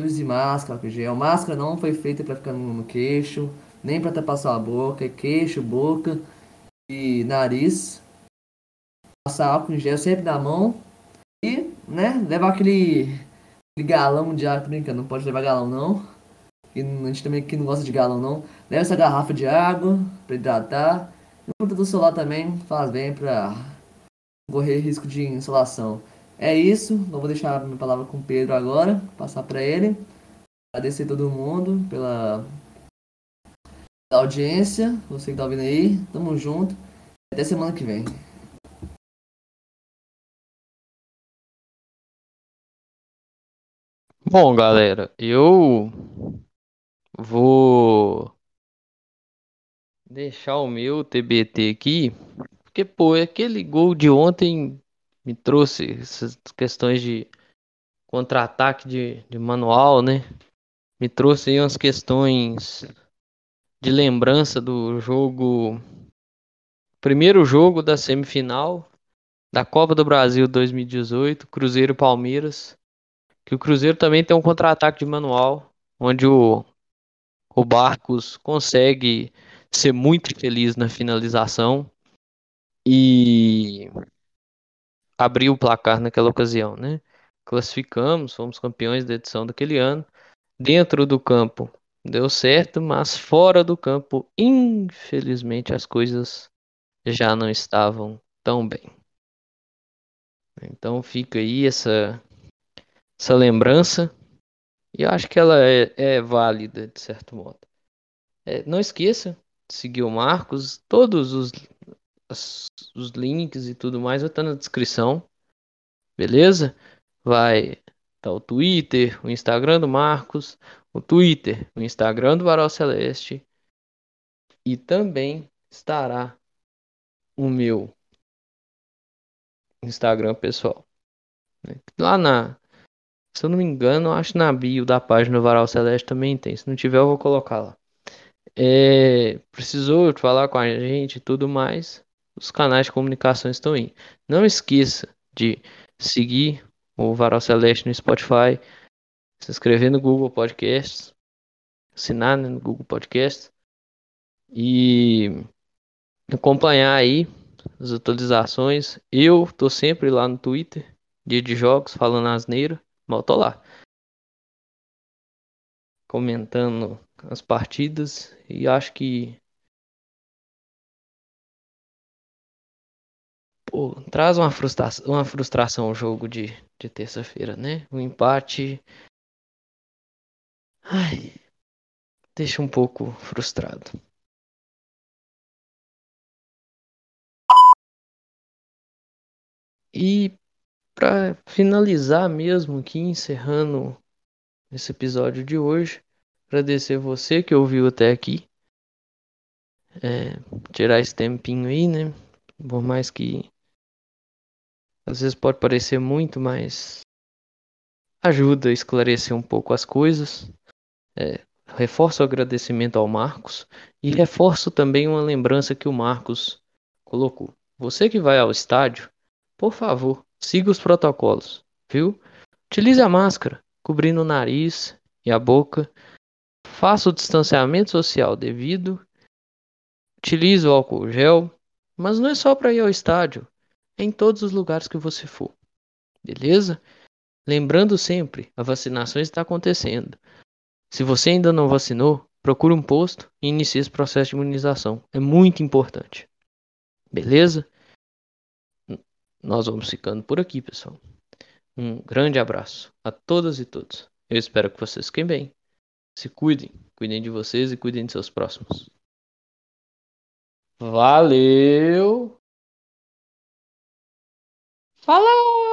use máscara, gel. Máscara não foi feita para ficar no, no queixo, nem para tapar sua boca, é queixo, boca e nariz. Passar álcool em gel sempre na mão. E, né, levar aquele, aquele galão de água, brincando, não pode levar galão não. E a gente também que não gosta de galão não. Leva essa garrafa de água para hidratar. E o protetor solar também faz bem para correr risco de insolação. É isso, eu vou deixar a minha palavra com o Pedro agora, passar para ele. Agradecer todo mundo pela da audiência, você que tá ouvindo aí. Tamo junto. Até semana que vem. Bom, galera, eu vou deixar o meu TBT aqui, porque, pô, aquele gol de ontem me trouxe essas questões de contra-ataque de, de manual, né? Me trouxe aí umas questões de lembrança do jogo, primeiro jogo da semifinal da Copa do Brasil 2018, Cruzeiro Palmeiras, que o Cruzeiro também tem um contra-ataque de manual, onde o, o Barcos consegue ser muito feliz na finalização e abrir o placar naquela ocasião, né? Classificamos, fomos campeões da edição daquele ano. Dentro do campo, deu certo, mas fora do campo, infelizmente, as coisas já não estavam tão bem. Então fica aí essa, essa lembrança e eu acho que ela é, é válida de certo modo. É, não esqueça de seguir o Marcos, todos os, os links e tudo mais vai estar na descrição, beleza? Vai tá o Twitter, o Instagram do Marcos, o Twitter, o Instagram do Varal Celeste e também estará o meu Instagram pessoal. Né? Lá na, Se eu não me engano, acho na bio da página do Varal Celeste também tem. Se não tiver, eu vou colocar lá. É, precisou falar com a gente e tudo mais. Os canais de comunicação estão aí. Não esqueça de seguir o Varal Celeste no Spotify, se inscrever no Google Podcasts, assinar né, no Google Podcasts e acompanhar aí as atualizações. Eu tô sempre lá no Twitter, dia de jogos, falando asneira, mas eu tô lá. Comentando as partidas e acho que pô, traz uma frustração, uma frustração jogo de, de terça-feira, né? O empate ai, deixa um pouco frustrado. E para finalizar mesmo aqui, encerrando esse episódio de hoje, agradecer você que ouviu até aqui. É, tirar esse tempinho aí, né? Por mais que às vezes pode parecer muito, mas ajuda a esclarecer um pouco as coisas. É, reforço o agradecimento ao Marcos e reforço também uma lembrança que o Marcos colocou. Você que vai ao estádio, por favor, siga os protocolos, viu? Utilize a máscara, cobrindo o nariz e a boca. Faça o distanciamento social devido. Utilize o álcool gel. Mas não é só para ir ao estádio, em todos os lugares que você for. Beleza? Lembrando sempre, a vacinação está acontecendo. Se você ainda não vacinou, procure um posto e inicie esse processo de imunização. É muito importante. Beleza? Nós vamos ficando por aqui, pessoal. Um grande abraço a todas e todos. Eu espero que vocês fiquem bem. Se cuidem, cuidem de vocês e cuidem de seus próximos. Valeu! Falou!